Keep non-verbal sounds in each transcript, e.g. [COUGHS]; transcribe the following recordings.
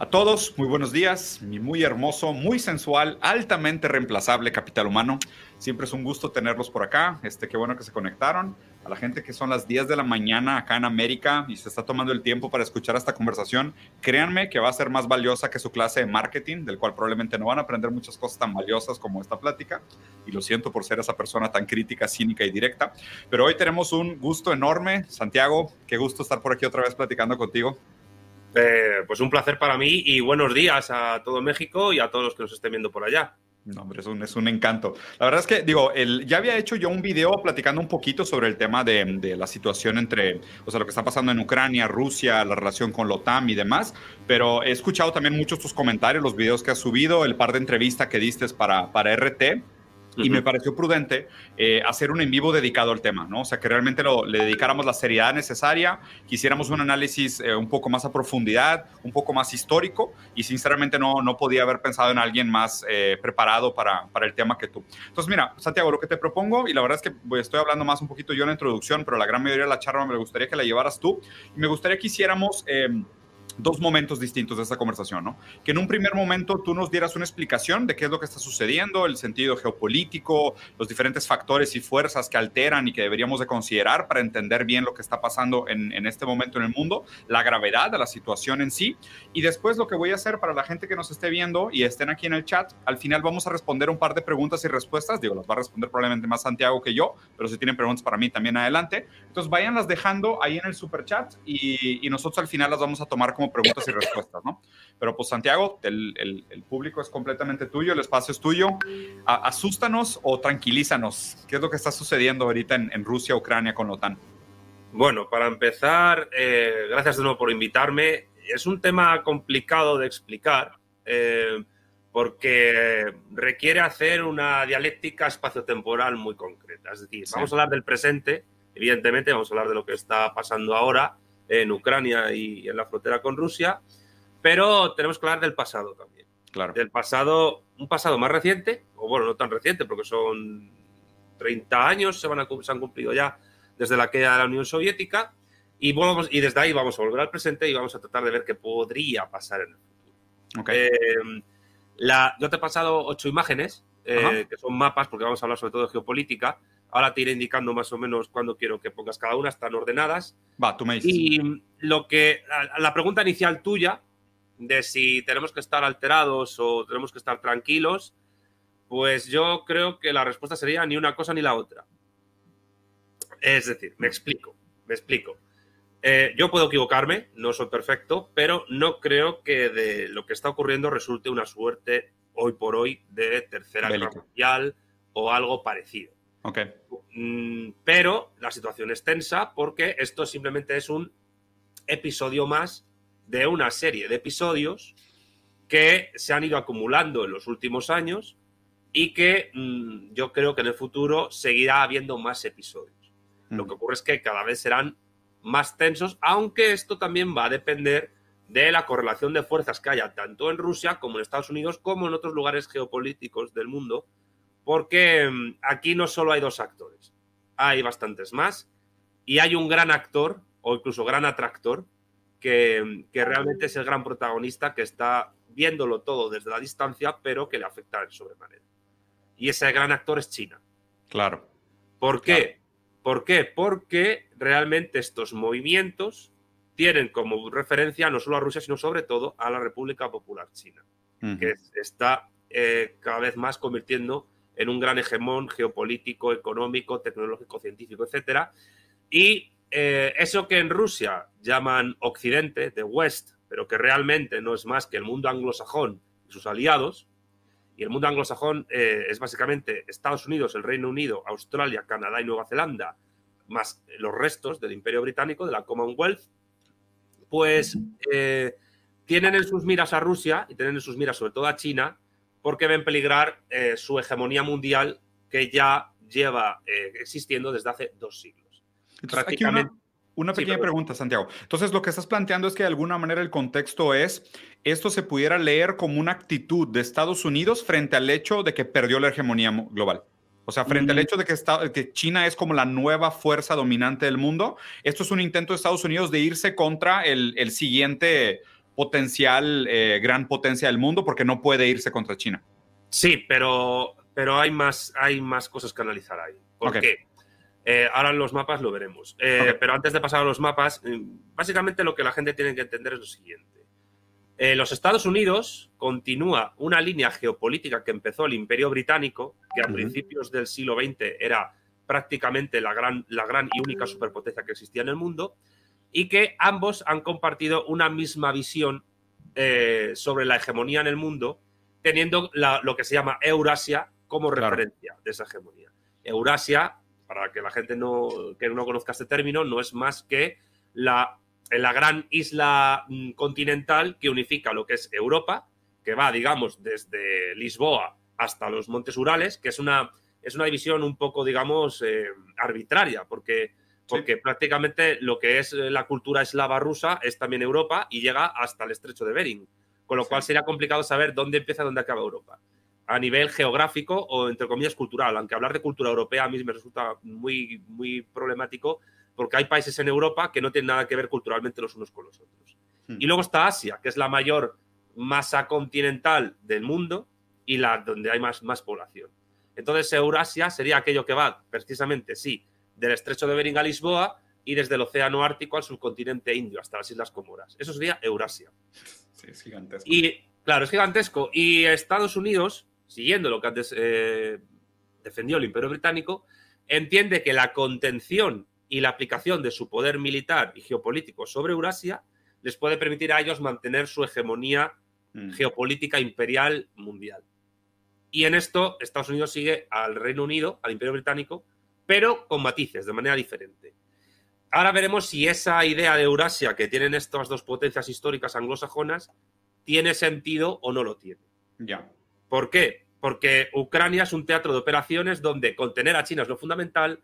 A todos, muy buenos días, mi muy hermoso, muy sensual, altamente reemplazable capital humano. Siempre es un gusto tenerlos por acá. Este, qué bueno que se conectaron. A la gente que son las 10 de la mañana acá en América y se está tomando el tiempo para escuchar esta conversación, créanme que va a ser más valiosa que su clase de marketing, del cual probablemente no van a aprender muchas cosas tan valiosas como esta plática. Y lo siento por ser esa persona tan crítica, cínica y directa. Pero hoy tenemos un gusto enorme. Santiago, qué gusto estar por aquí otra vez platicando contigo. Eh, pues un placer para mí y buenos días a todo México y a todos los que nos estén viendo por allá. No, hombre, es un, es un encanto. La verdad es que, digo, ya había hecho yo un video platicando un poquito sobre el tema de, de, la situación entre, o sea, lo que está pasando en Ucrania, Rusia, la relación con la OTAN y demás, pero he escuchado también muchos tus comentarios, los videos que has subido, el par de entrevistas que diste para, para RT y me pareció prudente eh, hacer un en vivo dedicado al tema, ¿no? O sea, que realmente lo, le dedicáramos la seriedad necesaria, quisiéramos un análisis eh, un poco más a profundidad, un poco más histórico, y sinceramente no, no podía haber pensado en alguien más eh, preparado para, para, el tema que tú. Entonces, mira, Santiago, lo que te propongo, y la verdad es que pues, estoy hablando más un poquito yo en la introducción, pero la gran mayoría de la charla me gustaría que la llevaras tú, y me gustaría que hiciéramos dos momentos distintos de esta conversación, ¿no? Que en un primer momento tú nos dieras una explicación de qué es lo que está sucediendo, el sentido geopolítico, los diferentes factores y fuerzas que alteran y que deberíamos de considerar para entender bien lo que está pasando en, en este momento en el mundo, la gravedad de la situación en sí. Y después lo que voy a hacer para la gente que nos esté viendo y estén aquí en el chat, al final vamos a responder un par de preguntas y respuestas. Digo, las va a responder probablemente más Santiago que yo, pero si tienen preguntas para mí también adelante. Entonces váyanlas dejando ahí en el super chat y, y nosotros al final las vamos a tomar como preguntas y respuestas, ¿no? Pero pues Santiago, el, el, el público es completamente tuyo, el espacio es tuyo. A, asústanos o tranquilízanos. ¿Qué es lo que está sucediendo ahorita en, en Rusia, Ucrania con la OTAN? Bueno, para empezar, eh, gracias de nuevo por invitarme. Es un tema complicado de explicar eh, porque requiere hacer una dialéctica espaciotemporal muy concreta. Es decir, sí. vamos a hablar del presente, evidentemente, vamos a hablar de lo que está pasando ahora, en Ucrania y en la frontera con Rusia, pero tenemos que hablar del pasado también. Claro. Del pasado, un pasado más reciente, o bueno, no tan reciente, porque son 30 años, se, van a, se han cumplido ya desde la queda de la Unión Soviética, y, y desde ahí vamos a volver al presente y vamos a tratar de ver qué podría pasar en el futuro. Okay. Eh, la, yo te he pasado ocho imágenes, eh, que son mapas, porque vamos a hablar sobre todo de geopolítica, Ahora te iré indicando más o menos cuándo quiero que pongas cada una, están ordenadas. Va, tú me dices. Y lo que, la pregunta inicial tuya, de si tenemos que estar alterados o tenemos que estar tranquilos, pues yo creo que la respuesta sería ni una cosa ni la otra. Es decir, me explico, me explico. Eh, yo puedo equivocarme, no soy perfecto, pero no creo que de lo que está ocurriendo resulte una suerte hoy por hoy de tercera guerra mundial o algo parecido. Okay. Mm, pero la situación es tensa porque esto simplemente es un episodio más de una serie de episodios que se han ido acumulando en los últimos años y que mmm, yo creo que en el futuro seguirá habiendo más episodios. Mm. Lo que ocurre es que cada vez serán más tensos, aunque esto también va a depender de la correlación de fuerzas que haya tanto en Rusia como en Estados Unidos como en otros lugares geopolíticos del mundo porque mm, aquí no solo hay dos actores, hay bastantes más y hay un gran actor o incluso gran atractor que, mm, que, realmente es el gran protagonista que está viéndolo todo desde la distancia, pero que le afecta en sobremanera. Y ese gran actor es China. Claro. ¿Por qué? Claro. ¿Por qué? Porque realmente estos movimientos tienen como referencia no solo a Rusia, sino sobre todo a la República Popular China, uh -huh. que está eh, cada vez más convirtiendo en un gran hegemón geopolítico, económico, tecnológico, científico, etc. Y eh, eso que en Rusia llaman Occidente, de West, pero que realmente no es más que el mundo anglosajón y sus aliados, y el mundo anglosajón eh, es básicamente Estados Unidos, el Reino Unido, Australia, Canadá y Nueva Zelanda, más los restos del Imperio Británico, de la Commonwealth, pues eh, tienen en sus miras a Rusia y tienen en sus miras sobre todo a China, porque ven peligrar eh, su hegemonía mundial que ya lleva eh, existiendo desde hace dos siglos. Entonces, Prácticamente... Una, una, pequeña sí, pregunta, Santiago. Entonces, lo que estás planteando es que de alguna manera el contexto es, esto se pudiera leer como una actitud de Estados Unidos frente al hecho de que perdió la hegemonía global. O sea, frente mm. al hecho de que, está, que, China es como la nueva fuerza dominante del mundo, esto es un intento de Estados Unidos de irse contra el, el siguiente potencial eh, gran potencia del mundo porque no puede irse contra China. Sí, pero, pero hay, más, hay más cosas que analizar ahí. ¿Por qué? Eh, ahora en los mapas lo veremos. Eh, pero antes de pasar a los mapas, básicamente lo que la gente tiene que entender es lo siguiente. los Estados Unidos continúa una línea geopolítica que empezó el Imperio Británico, que a principios del siglo XX era prácticamente la gran, la gran y única superpotencia que existía en el mundo, y que ambos han compartido una misma visión eh, sobre la hegemonía en el mundo, teniendo lo que se llama Eurasia como referencia de esa hegemonía. Eurasia, para que la gente no, que no conozca este término, no es más que la, la gran isla mm, continental que unifica lo que es Europa, que va, digamos, desde Lisboa hasta los Montes Urales, que es una, es una división un poco, digamos, eh, arbitraria, porque porque prácticamente lo que es eh, la cultura eslava rusa es también Europa y llega hasta el estrecho de Bering, con lo cual sería complicado saber dónde empieza y dónde acaba Europa, a nivel geográfico o entre comillas cultural, aunque hablar de cultura europea a mí me resulta muy, muy problemático porque hay países en Europa que no tienen nada que ver culturalmente los unos con los otros. Hmm. Y luego está Asia, que es la mayor masa continental del mundo y la donde hay más, más población. Entonces, Eurasia sería aquello que va precisamente, sí, del estrecho de Bering a Lisboa y desde el Océano Ártico al subcontinente indio, hasta las Islas Comoras. Eso sería Eurasia. Sí, es gigantesco. Y, claro, es gigantesco. Y Estados Unidos, siguiendo lo que antes eh, defendió el Imperio Británico, entiende que la contención y la aplicación de su poder militar y geopolítico sobre Eurasia les puede permitir a ellos mantener su hegemonía mm. geopolítica imperial mundial. Y en esto Estados Unidos sigue al Reino Unido, al Imperio Británico, pero con matices, de manera diferente. Ahora veremos si esa idea de Eurasia que tienen estas dos potencias históricas anglosajonas tiene sentido o no lo tiene. Ya. ¿Por qué? Porque Ucrania es un teatro de operaciones donde contener a China es lo fundamental,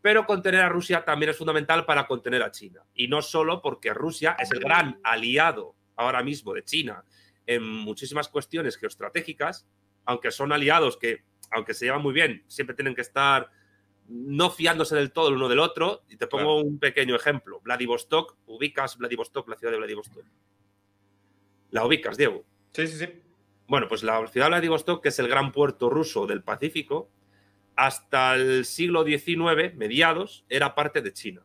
pero contener a Rusia también es fundamental para contener a China. Y no solo porque Rusia es el gran aliado ahora mismo de China en muchísimas cuestiones geoestratégicas, aunque son aliados que, aunque se llevan muy bien, siempre tienen que estar no fiándose del todo el uno del otro. Y te pongo un pequeño ejemplo. Vladivostok, ubicas Vladivostok, la ciudad de Vladivostok. ¿La ubicas, Diego? Sí, sí, sí. Bueno, pues la ciudad de Vladivostok, que es el gran puerto ruso del Pacífico, hasta el siglo XIX, mediados, era parte de China.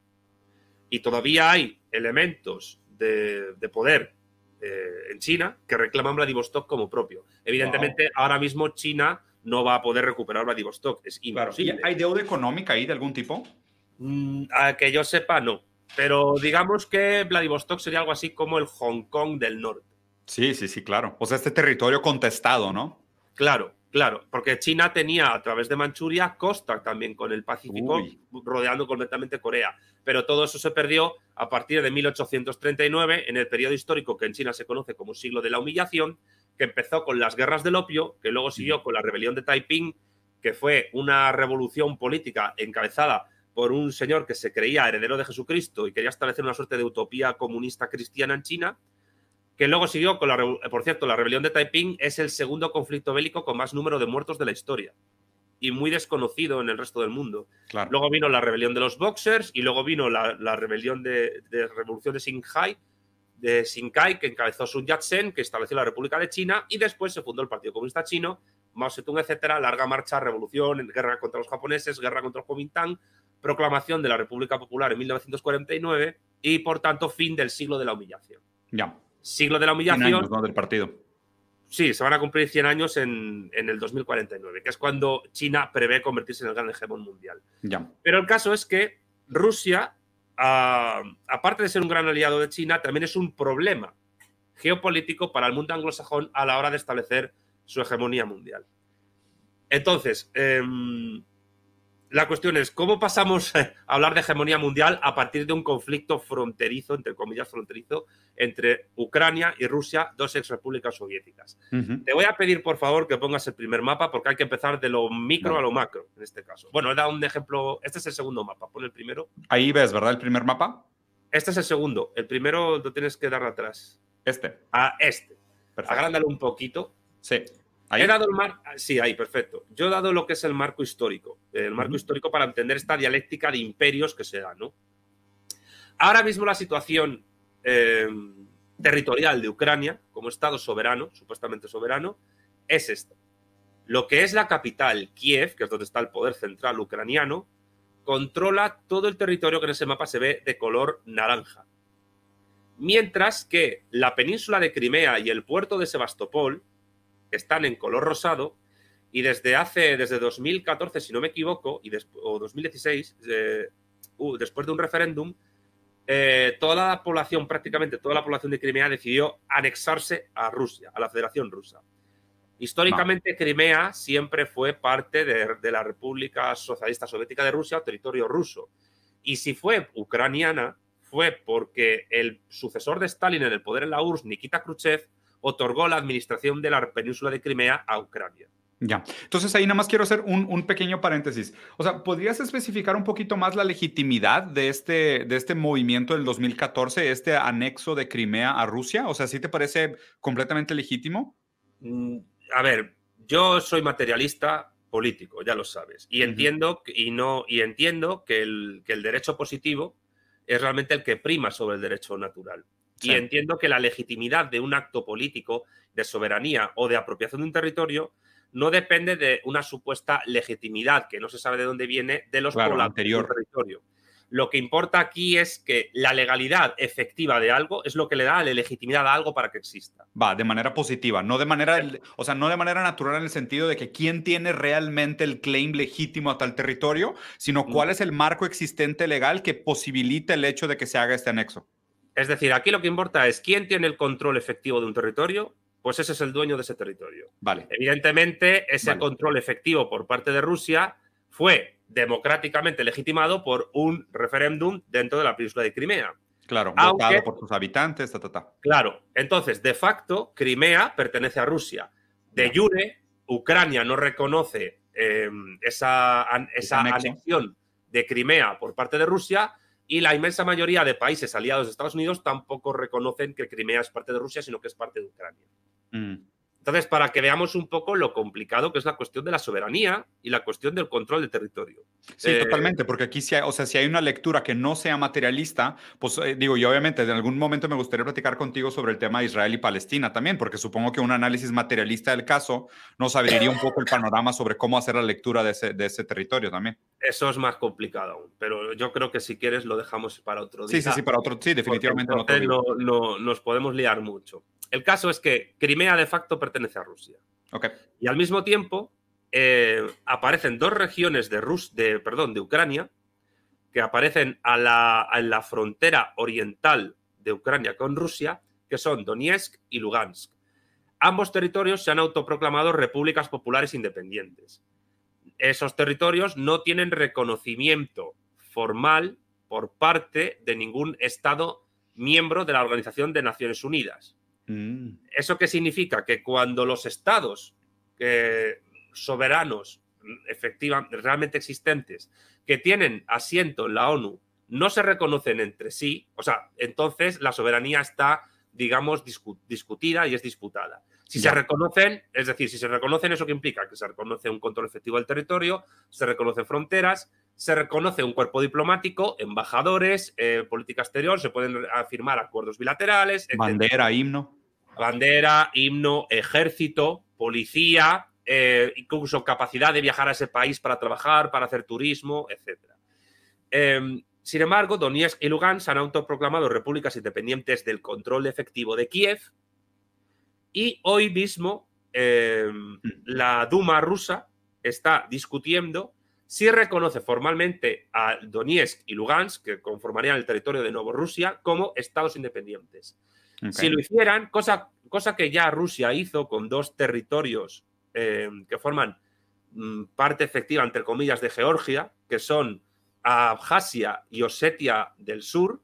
Y todavía hay elementos de, poder eh, en China que reclaman Vladivostok como propio. Evidentemente, ahora mismo China no va a poder recuperar Vladivostok. Es imposible. ¿Hay deuda económica ahí de algún tipo? Mm, a que yo sepa, no. Pero digamos que Vladivostok sería algo así como el Hong Kong del norte. Sí, sí, sí, claro. O sea, este territorio contestado, ¿no? Claro, claro. Porque China tenía a través de Manchuria costa también con el Pacífico, rodeando completamente Corea. Pero todo eso se perdió a partir de 1839, en el periodo histórico que en China se conoce como siglo de la humillación, que empezó con las guerras del opio, que luego siguió con la rebelión de Taiping, que fue una revolución política encabezada por un señor que se creía heredero de Jesucristo y quería establecer una suerte de utopía comunista cristiana en China, que luego siguió con la, por cierto, la rebelión de Taiping es el segundo conflicto bélico con más número de muertos de la historia y muy desconocido en el resto del mundo. Luego vino la rebelión de los Boxers y luego vino la, rebelión de, de revolución de Xinhai, de Xinkai, que encabezó Sun Yat-sen, que estableció la República de China, y después se fundó el Partido Comunista Chino, Mao Zedong, etcétera, larga marcha, revolución, guerra contra los japoneses, guerra contra el Kuomintang, proclamación de la República Popular en 1949 y, por tanto, fin del siglo de la humillación. Ya. Siglo de la humillación. 100 años, ¿no? Del partido. Sí, se van a cumplir 100 años en, en, el 2049, que es cuando China prevé convertirse en el gran hegemón mundial. Ya. Pero el caso es que Rusia aparte de ser un gran aliado de China, también es un problema geopolítico para el mundo anglosajón a la hora de establecer su hegemonía mundial. Entonces, em, la cuestión es, ¿cómo pasamos a hablar de hegemonía mundial a partir de un conflicto fronterizo, entre comillas fronterizo, entre Ucrania y Rusia, dos ex repúblicas soviéticas? Te voy a pedir, por favor, que pongas el primer mapa porque hay que empezar de lo micro a lo macro, en este caso. Bueno, he dado un ejemplo, este es el segundo mapa, pon el primero. Ahí ves, ¿verdad? El primer mapa. Este es el segundo, el primero lo tienes que dar atrás. Este. A este. Agrándalo un poquito. Sí. He dado el mar... Sí, ahí, perfecto. Yo he dado lo que es el marco histórico. El marco histórico para entender esta dialéctica de imperios que se da, ¿no? Ahora mismo la situación eh, territorial de Ucrania como Estado soberano, supuestamente soberano, es esta. Lo que es la capital, Kiev, que es donde está el poder central ucraniano, controla todo el territorio que en ese mapa se ve de color naranja. Mientras que la península de Crimea y el puerto de Sebastopol están en color rosado y desde hace, desde 2014, si no me equivoco, y o 2016, eh, uh, después de un referéndum, eh, toda la población, prácticamente toda la población de Crimea decidió anexarse a Rusia, a la Federación Rusa. Históricamente, Crimea siempre fue parte de, la República Socialista Soviética de Rusia, territorio ruso. Y si fue ucraniana, fue porque el sucesor de Stalin en el poder en la URSS, Nikita Khrushchev, otorgó la administración de la península de Crimea a Ucrania. Ya, entonces ahí nada más quiero hacer un, pequeño paréntesis. O sea, ¿podrías especificar un poquito más la legitimidad de este, de este movimiento del 2014, este anexo de Crimea a Rusia? O sea, ¿sí te parece completamente legítimo? Mm, a ver, yo soy materialista político, ya lo sabes, y entiendo, y no, y entiendo que, el, que el derecho positivo es realmente el que prima sobre el derecho natural. Y entiendo que la legitimidad de un acto político de soberanía o de apropiación de un territorio no depende de una supuesta legitimidad que no se sabe de dónde viene de los pobladores del territorio. Lo que importa aquí es que la legalidad efectiva de algo es lo que le da la legitimidad a algo para que exista. Va, de manera positiva, no de manera, o sea, no de manera natural en el sentido de que quién tiene realmente el claim legítimo a tal territorio, sino cuál es el marco existente legal que posibilita el hecho de que se haga este anexo. Es decir, aquí lo que importa es quién tiene el control efectivo de un territorio pues ese es el dueño de ese territorio. Vale. Evidentemente, ese control efectivo por parte de Rusia fue democráticamente legitimado por un referéndum dentro de la península de Crimea. Claro, votado por sus habitantes, ta, ta, ta. Claro, entonces, de facto, Crimea pertenece a Rusia. De jure, Ucrania no reconoce em, esa, esa anexión de Crimea por parte de Rusia y la inmensa mayoría de países aliados de Estados Unidos tampoco reconocen que Crimea es parte de Rusia, sino que es parte de Ucrania. Mm. Entonces, para que veamos un poco lo complicado que es la cuestión de la soberanía y la cuestión del control del territorio. Sí, eh, totalmente, porque aquí si hay, o sea, si hay una lectura que no sea materialista, pues eh, digo, y obviamente en algún momento me gustaría platicar contigo sobre el tema de Israel y Palestina también, porque supongo que un análisis materialista del caso nos abriría un poco el panorama sobre cómo hacer la lectura de ese, de ese territorio también. Eso es más complicado aún, pero yo creo que si quieres lo dejamos para otro día. Sí, sí, sí, para otro, sí, definitivamente. No, no, nos podemos liar mucho. El caso es que Crimea de facto pertenece a Rusia. Y al mismo tiempo eh, aparecen dos regiones de, Rus de, perdón, de Ucrania que aparecen a la, la frontera oriental de Ucrania con Rusia, que son Donetsk y Lugansk. Ambos territorios se han autoproclamado repúblicas populares independientes. Esos territorios no tienen reconocimiento formal por parte de ningún Estado miembro de la Organización de Naciones Unidas. Mm. ¿Eso qué significa? Que cuando los estados soberanos, efectivamente, realmente existentes, que tienen asiento en la ONU, no se reconocen entre sí, o sea, entonces la soberanía está, digamos, discutida y es disputada. Si se reconocen, es decir, si se reconocen, ¿eso qué implica? Que se reconoce un control efectivo del territorio, se reconocen fronteras, se reconoce un cuerpo diplomático, embajadores, eh, política exterior, se pueden firmar acuerdos bilaterales. Bandera, himno. Bandera, himno, ejército, policía, eh, incluso capacidad de viajar a ese país para trabajar, para hacer turismo, etc. Em, sin embargo, Donetsk y Lugansk han autoproclamado repúblicas independientes del control efectivo de Kiev y hoy mismo em, la Duma rusa está discutiendo si reconoce formalmente a Donetsk y Lugansk, que conformarían el territorio de Rusia, como estados independientes. Si lo hicieran, cosa, cosa que ya Rusia hizo con dos territorios eh, que forman mm, parte efectiva, entre comillas, de Georgia, que son Abjasia y Osetia del Sur,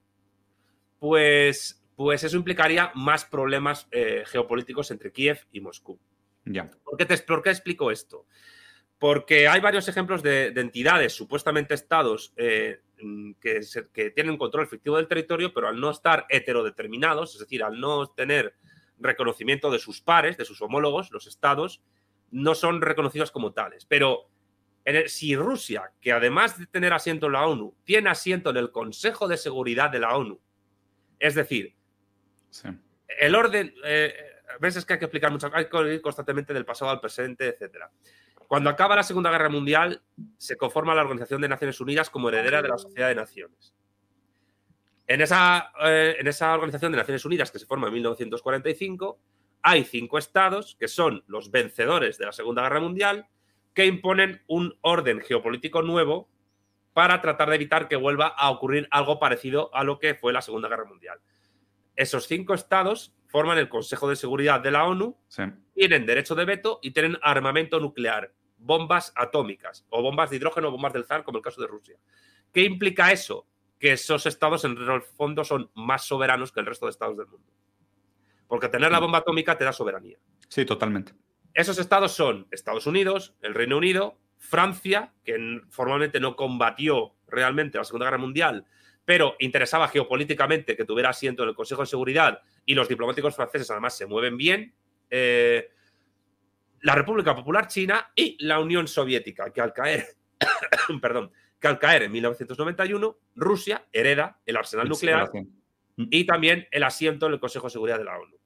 pues, pues eso implicaría más problemas eh, geopolíticos entre Kiev y Moscú. Ya. ¿Por, qué te, ¿Por qué explico esto? Porque hay varios ejemplos de, entidades, supuestamente estados, eh, que, tienen control efectivo del territorio, pero al no estar heterodeterminados, es decir, al no tener reconocimiento de sus pares, de sus homólogos, los estados, no son reconocidos como tales. Pero si Rusia, que además de tener asiento en la ONU, tiene asiento en el Consejo de Seguridad de la ONU, es decir, el orden, eh, a veces que hay que explicar mucho, hay que ir constantemente del pasado al presente, etc. Cuando acaba la Segunda Guerra Mundial, se conforma la Organización de Naciones Unidas como heredera de la Sociedad de Naciones. En esa, eh, en esa Organización de Naciones Unidas, que se forma en 1945, hay cinco estados que son los vencedores de la Segunda Guerra Mundial, que imponen un orden geopolítico nuevo para tratar de evitar que vuelva a ocurrir algo parecido a lo que fue la Segunda Guerra Mundial. Esos cinco estados forman el Consejo de Seguridad de la ONU, tienen derecho de veto y tienen armamento nuclear, bombas atómicas o bombas de hidrógeno o bombas del zar, como el caso de Rusia. ¿Qué implica eso? Que esos estados en el fondo son más soberanos que el resto de estados del mundo. Porque tener la bomba atómica te da soberanía. Sí, totalmente. Esos estados son Estados Unidos, el Reino Unido, Francia, que formalmente no combatió realmente la Segunda Guerra Mundial, pero interesaba geopolíticamente que tuviera asiento en el Consejo de Seguridad y los diplomáticos franceses además se mueven bien, eh, la República Popular China y la Unión Soviética, que al caer, [COUGHS] perdón, que al caer en 1991, Rusia hereda el arsenal nuclear y también el asiento en el Consejo de Seguridad de la ONU.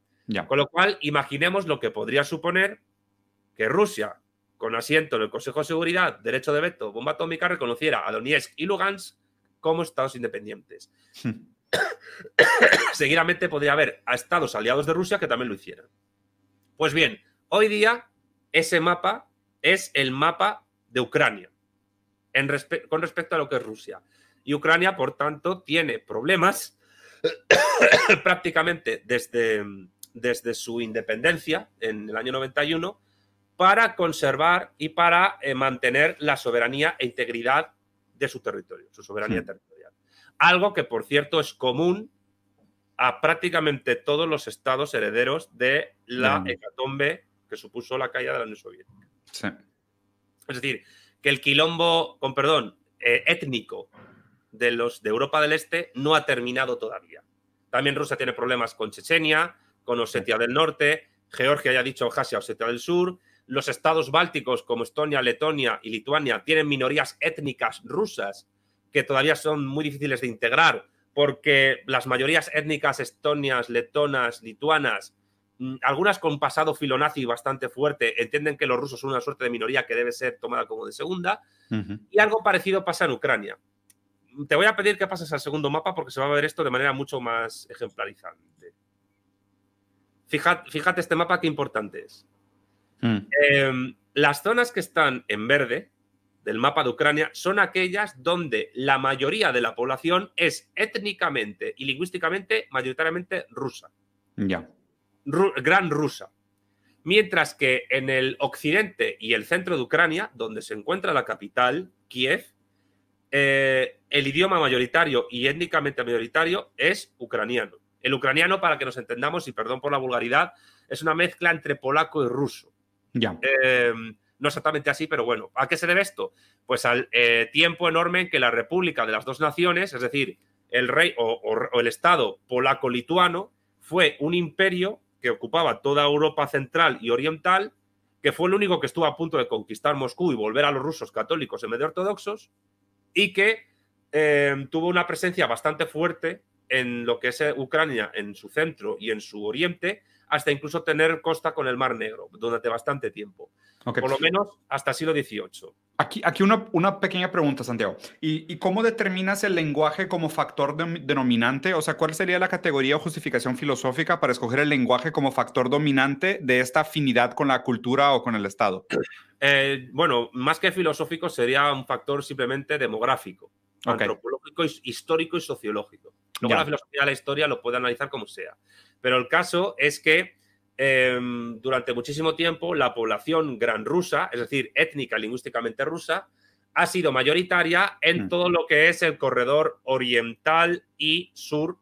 Con lo cual, imaginemos lo que podría suponer que Rusia, con asiento en el Consejo de Seguridad, derecho de veto, bomba atómica, reconociera a Donetsk y Lugansk como estados independientes. [COUGHS] Seguidamente podría haber a estados aliados de Rusia que también lo hicieran. Pues bien, hoy día ese mapa es el mapa de Ucrania con respecto a lo que es Rusia. Y Ucrania, por tanto, tiene problemas [COUGHS] prácticamente desde, desde su independencia en el año 91 para conservar y para eh, mantener la soberanía e integridad de su territorio, su soberanía territorial. Algo que, por cierto, es común a prácticamente todos los estados herederos de la hecatombe que supuso la caída de la Unión Soviética. Es decir, que el quilombo, con perdón, eh, étnico de los de Europa del Este no ha terminado todavía. También Rusia tiene problemas con Chechenia, con Osetia del Norte, Georgia ya ha dicho Abjasia, Osetia del Sur, los estados bálticos como Estonia, Letonia y Lituania tienen minorías étnicas rusas que todavía son muy difíciles de integrar porque las mayorías étnicas estonias, letonas, lituanas, mm, algunas con pasado filonazi bastante fuerte, entienden que los rusos son una suerte de minoría que debe ser tomada como de segunda. Y algo parecido pasa en Ucrania. Te voy a pedir que pases al segundo mapa porque se va a ver esto de manera mucho más ejemplarizante. Fíjate, fíjate este mapa qué importante es. Mm. Em, las zonas que están en verde del mapa de Ucrania son aquellas donde la mayoría de la población es étnicamente y lingüísticamente mayoritariamente rusa. Ya. gran rusa. Mientras que en el occidente y el centro de Ucrania, donde se encuentra la capital, Kiev, eh, el idioma mayoritario y étnicamente mayoritario es ucraniano. El ucraniano, para que nos entendamos, y perdón por la vulgaridad, es una mezcla entre polaco y ruso. Ya. Em, no exactamente así, pero bueno, ¿a qué se debe esto? Pues al eh, tiempo enorme en que la República de las dos naciones, es decir, el rey o, el Estado polaco-lituano, fue un imperio que ocupaba toda Europa central y oriental, que fue el único que estuvo a punto de conquistar Moscú y volver a los rusos católicos en medio ortodoxos, y que em, tuvo una presencia bastante fuerte en lo que es eh, Ucrania, en su centro y en su oriente, hasta incluso tener costa con el Mar Negro durante bastante tiempo. Por lo menos hasta siglo XVIII. Aquí, aquí una, una pequeña pregunta, Santiago. ¿Y, cómo determinas el lenguaje como factor denominante? O sea, ¿cuál sería la categoría o justificación filosófica para escoger el lenguaje como factor dominante de esta afinidad con la cultura o con el Estado? Eh, bueno, más que filosófico sería un factor simplemente demográfico, antropológico, histórico y sociológico. Luego la filosofía de la historia lo puede analizar como sea. Pero el caso es que em, durante muchísimo tiempo la población gran rusa, es decir, étnica, lingüísticamente rusa, ha sido mayoritaria en mm. todo lo que es el corredor oriental y sur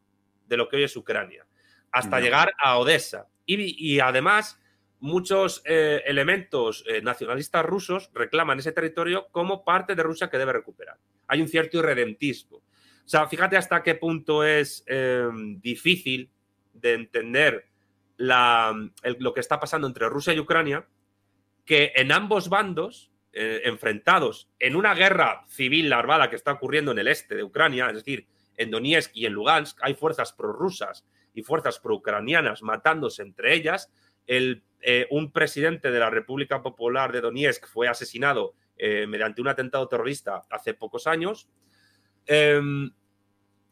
de lo que hoy es Ucrania, hasta llegar a Odessa. Y, además, muchos eh, elementos eh, nacionalistas rusos reclaman ese territorio como parte de Rusia que debe recuperar. Hay un cierto irredentismo. O sea, fíjate hasta qué punto es em, difícil de entender lo que está pasando entre Rusia y Ucrania, que en ambos bandos, eh, enfrentados en una guerra civil larvada que está ocurriendo en el este de Ucrania, es decir, en Donetsk y en Lugansk, hay fuerzas prorrusas y fuerzas pro-ucranianas matándose entre ellas. El, eh, un presidente de la República Popular de Donetsk fue asesinado eh, mediante un atentado terrorista hace pocos años. Em,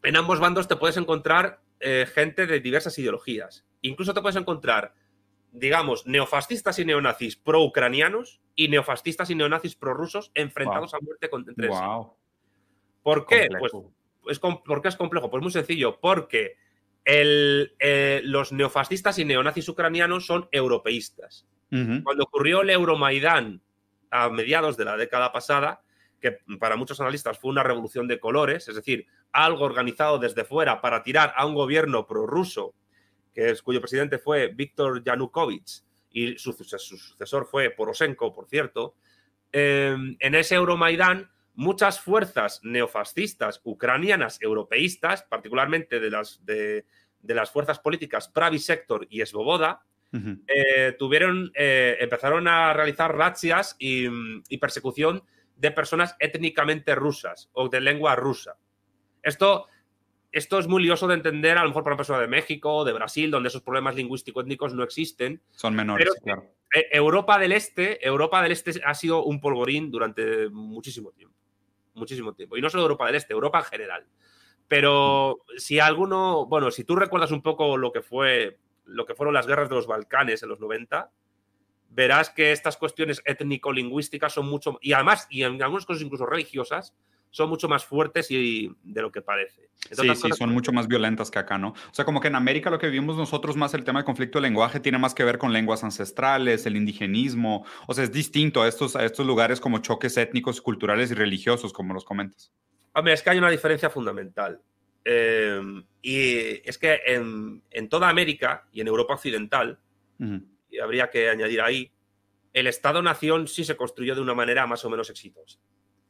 en ambos bandos te puedes encontrar eh, gente de diversas ideologías. Incluso te puedes encontrar, digamos, neofascistas y neonazis pro-ucranianos y neofascistas y neonazis pro-rusos enfrentados a muerte con, entre sí. ¿Por qué? Pues, es, ¿Por qué es complejo? Pues muy sencillo, porque eh, los neofascistas y neonazis ucranianos son europeístas. Cuando ocurrió el Euromaidán a mediados de la década pasada, que para muchos analistas fue una revolución de colores, es decir, algo organizado desde fuera para tirar a un gobierno prorruso, que es, cuyo presidente fue Víctor Yanukovych y su, sucesor fue Poroshenko, por cierto, em, en ese Euromaidán muchas fuerzas neofascistas ucranianas europeístas, particularmente de las, de, las fuerzas políticas Pravi Sector y Svoboda, eh, tuvieron, eh, empezaron a realizar razzias y, persecución de personas étnicamente rusas o de lengua rusa. Esto, esto es muy lioso de entender, a lo mejor para una persona de México o de Brasil, donde esos problemas lingüístico-étnicos no existen. Son menores, claro. Eh, Europa del Este, Europa del Este ha sido un polvorín durante muchísimo tiempo muchísimo tiempo. Y no solo Europa del Este, Europa en general. Pero si alguno, bueno, si tú recuerdas un poco lo que fue, lo que fueron las guerras de los Balcanes en los 90, verás que estas cuestiones étnico-lingüísticas son mucho, y además, y en algunas cosas incluso religiosas, son mucho más fuertes y de lo que parece. sí, sí, son mucho más violentas que acá, ¿no? O sea, como que en América lo que vivimos nosotros más el tema de conflicto de lenguaje tiene más que ver con lenguas ancestrales, el indigenismo, o sea, es distinto a estos, a estos lugares como choques étnicos, culturales y religiosos, como los comentas. Hombre, es que hay una diferencia fundamental. Em, y es que en, toda América y en Europa Occidental, y habría que añadir ahí, el Estado-nación sí se construyó de una manera más o menos exitosa.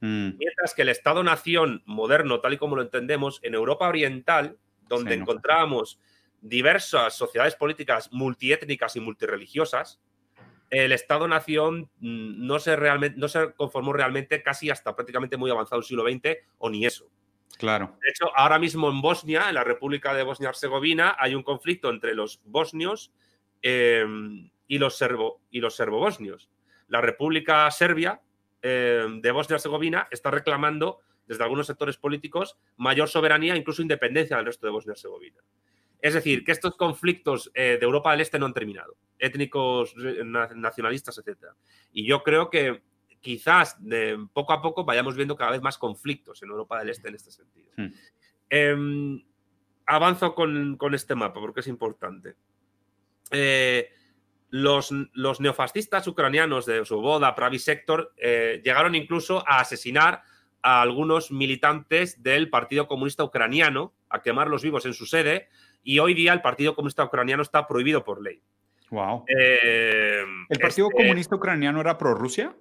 Mm. Mientras que el Estado-nación moderno, tal y como lo entendemos, en Europa Oriental, donde encontrábamos diversas sociedades políticas multiétnicas y multireligiosas, el Estado-nación mm, no se, realmente, no se conformó realmente casi hasta prácticamente muy avanzado el siglo XX o ni eso. Claro. De hecho, ahora mismo en Bosnia, en la República de Bosnia-Herzegovina, hay un conflicto entre los bosnios em, y los serbo y los serbobosnios. La República Serbia eh, de Bosnia-Herzegovina está reclamando desde algunos sectores políticos mayor soberanía, incluso independencia del resto de Bosnia-Herzegovina. Es decir, que estos conflictos eh, de Europa del Este no han terminado, étnicos, nacionalistas, etc. Y yo creo que quizás de poco a poco vayamos viendo cada vez más conflictos en Europa del Este en este sentido. Hmm. Em, avanzo con, con, este mapa porque es importante. Eh, los, neofascistas ucranianos de Svoboda, Pravi Sector, eh, llegaron incluso a asesinar a algunos militantes del Partido Comunista Ucraniano, a quemarlos vivos en su sede, y hoy día el Partido Comunista Ucraniano está prohibido por ley. Wow. Eh, ¿El Partido este Comunista Ucraniano era pro-Rusia?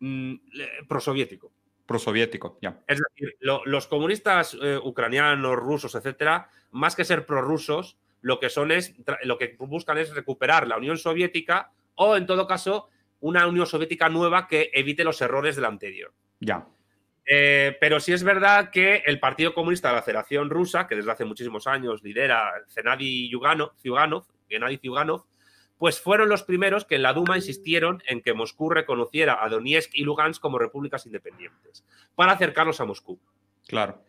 Mm, pro-soviético. Pro-soviético, ya. Es decir, los comunistas eh, ucranianos, rusos, etcétera, más que ser prorrusos, lo que son es, lo que buscan es recuperar la Unión Soviética o, en todo caso, una Unión Soviética nueva que evite los errores de la anterior. Ya. Eh, pero sí es verdad que el Partido Comunista de la Federación Rusa, que desde hace muchísimos años lidera Zenadi Zyuganov, pues fueron los primeros que en la Duma insistieron en que Moscú reconociera a Donetsk y Lugansk como repúblicas independientes, para acercarlos a Moscú. Claro.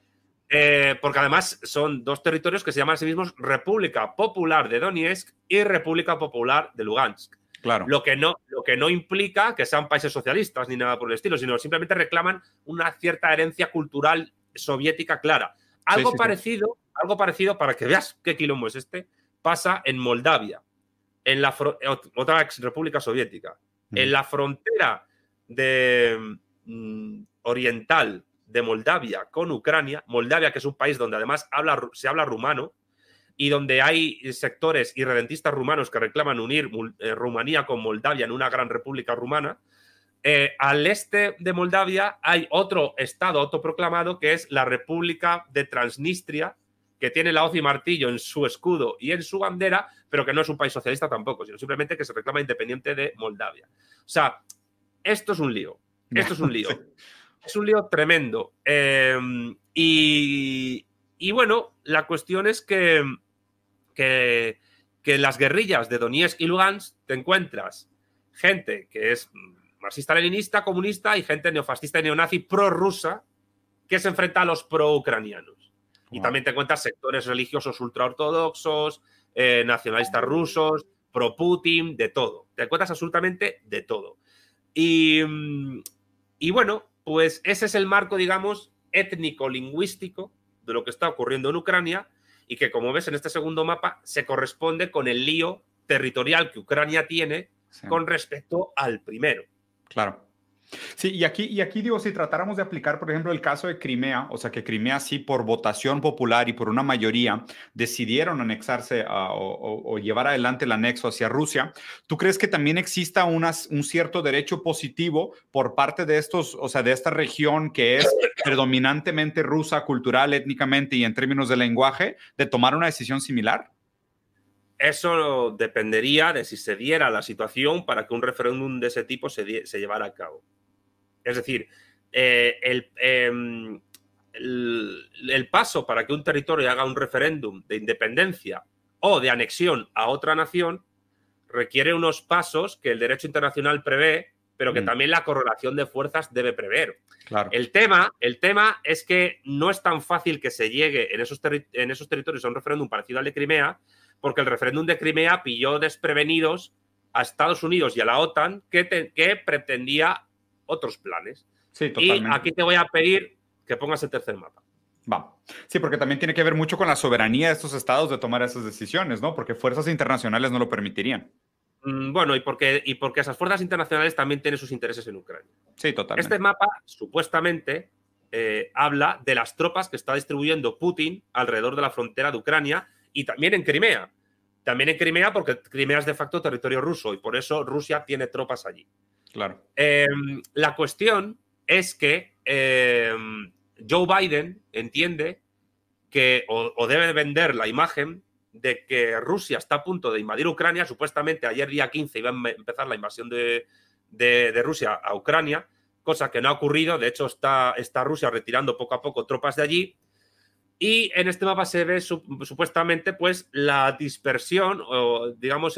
Eh, porque además son dos territorios que se llaman a sí mismos República Popular de Donetsk y República Popular de Lugansk. Claro. Lo que, no, lo que no implica que sean países socialistas ni nada por el estilo, sino simplemente reclaman una cierta herencia cultural soviética clara. Algo parecido, algo parecido, para que veas qué quilombo es este, pasa en Moldavia, en la otra ex república soviética. Mm. En la frontera de mm, oriental de Moldavia con Ucrania, Moldavia que es un país donde además habla, se habla rumano y donde hay sectores irredentistas rumanos que reclaman unir eh, Rumanía con Moldavia en una gran república rumana, eh, al este de Moldavia hay otro estado autoproclamado que es la República de Transnistria, que tiene la hoz y martillo en su escudo y en su bandera, pero que no es un país socialista tampoco, sino simplemente que se reclama independiente de Moldavia. O sea, esto es un lío. Esto es un lío. [LAUGHS] es un lío tremendo. Em, y, bueno, la cuestión es que, que, las guerrillas de Donetsk y Lugansk te encuentras gente que es marxista-leninista, comunista y gente neofascista y neonazi pro-rusa que se enfrenta a los pro-ucranianos. Y también te encuentras sectores religiosos ultraortodoxos, eh, nacionalistas rusos, pro-Putin, de todo. Te encuentras absolutamente de todo. Y, mm, y bueno, pues ese es el marco, digamos, étnico-lingüístico de lo que está ocurriendo en Ucrania y que, como ves en este segundo mapa, se corresponde con el lío territorial que Ucrania tiene con respecto al primero. Claro. Sí, y aquí, y aquí digo, si tratáramos de aplicar, por ejemplo, el caso de Crimea, o sea, que Crimea sí por votación popular y por una mayoría decidieron anexarse o, llevar adelante el anexo hacia Rusia, ¿tú crees que también exista un cierto derecho positivo por parte de estos, o sea, de esta región que es predominantemente rusa, cultural, étnicamente y en términos de lenguaje, de tomar una decisión similar? Eso dependería de si se diera la situación para que un referéndum de ese tipo se, llevara a cabo. Es decir, eh, em, el, el, paso para que un territorio haga un referéndum de independencia o de anexión a otra nación requiere unos pasos que el derecho internacional prevé, pero que mm. también la correlación de fuerzas debe prever. Claro. El, tema, el tema es que no es tan fácil que se llegue en esos, en esos territorios a un referéndum parecido al de Crimea, porque el referéndum de Crimea pilló desprevenidos a Estados Unidos y a la OTAN que, que pretendía otros planes. Sí, totalmente. Y aquí te voy a pedir que pongas el tercer mapa. Va. Sí, porque también tiene que ver mucho con la soberanía de estos estados de tomar esas decisiones, ¿no? Porque fuerzas internacionales no lo permitirían. Mm, bueno, y porque, y porque esas fuerzas internacionales también tienen sus intereses en Ucrania. Sí, totalmente. Este mapa supuestamente eh, habla de las tropas que está distribuyendo Putin alrededor de la frontera de Ucrania y también en Crimea. También en Crimea porque Crimea es de facto territorio ruso y por eso Rusia tiene tropas allí. Claro. Em, la cuestión es que em, Joe Biden entiende que o, debe vender la imagen de que Rusia está a punto de invadir Ucrania. Supuestamente ayer día 15 iba a empezar la invasión de, Rusia a Ucrania, cosa que no ha ocurrido. De hecho, está, está Rusia retirando poco a poco tropas de allí. Y en este mapa se ve supuestamente pues la dispersión o digamos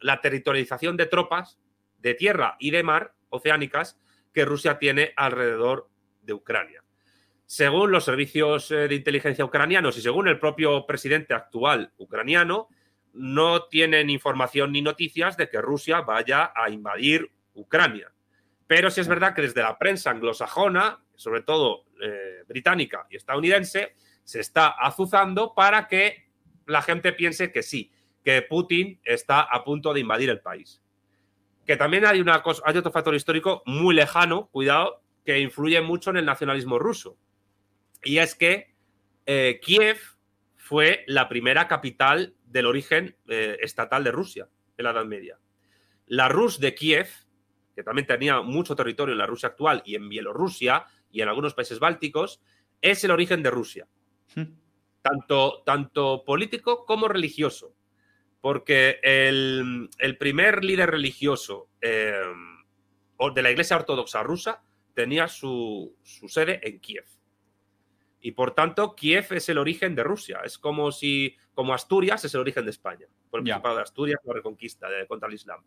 la territorialización de tropas de tierra y de mar oceánicas que Rusia tiene alrededor de Ucrania. Según los servicios eh, de inteligencia ucranianos y según el propio presidente actual ucraniano, no tienen información ni noticias de que Rusia vaya a invadir Ucrania. Pero sí es verdad que desde la prensa anglosajona, sobre todo eh, británica y estadounidense, se está azuzando para que la gente piense que sí, que Putin está a punto de invadir el país. Que también hay, una cosa, hay otro factor histórico muy lejano, cuidado, que influye mucho en el nacionalismo ruso. Y es que eh, Kiev fue la primera capital del origen eh, estatal de Rusia en la Edad Media. La Rus de Kiev, que también tenía mucho territorio en la Rusia actual y en Bielorrusia y en algunos países bálticos, es el origen de Rusia tanto, tanto político como religioso. Porque el, primer líder religioso eh, de la Iglesia Ortodoxa rusa tenía su, sede en Kiev. Y por tanto, Kiev es el origen de Rusia. Es como si, como Asturias es el origen de España. Por el Principado de Asturias, la reconquista de, contra el Islam.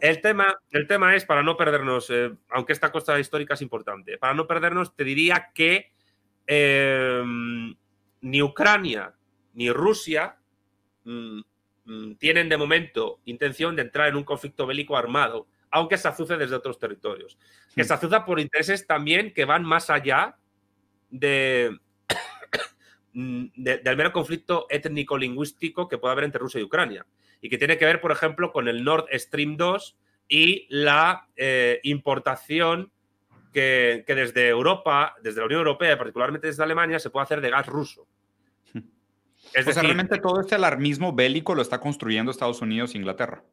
El, tema, el tema es, para no perdernos, eh, aunque esta cosa histórica es importante, para no perdernos, te diría que eh, ni Ucrania ni Rusia mm, tienen de momento intención de entrar en un conflicto bélico armado, aunque se azuce desde otros territorios. Que se azuza por intereses también que van más allá de, [COUGHS] mm, del mero conflicto étnico-lingüístico que puede haber entre Rusia y Ucrania. Y que tiene que ver, por ejemplo, con el Nord Stream 2 y la eh, importación que, desde Europa, desde la Unión Europea y particularmente desde Alemania, se puede hacer de gas ruso. Es decir, realmente todo este alarmismo bélico lo está construyendo Estados Unidos e Inglaterra.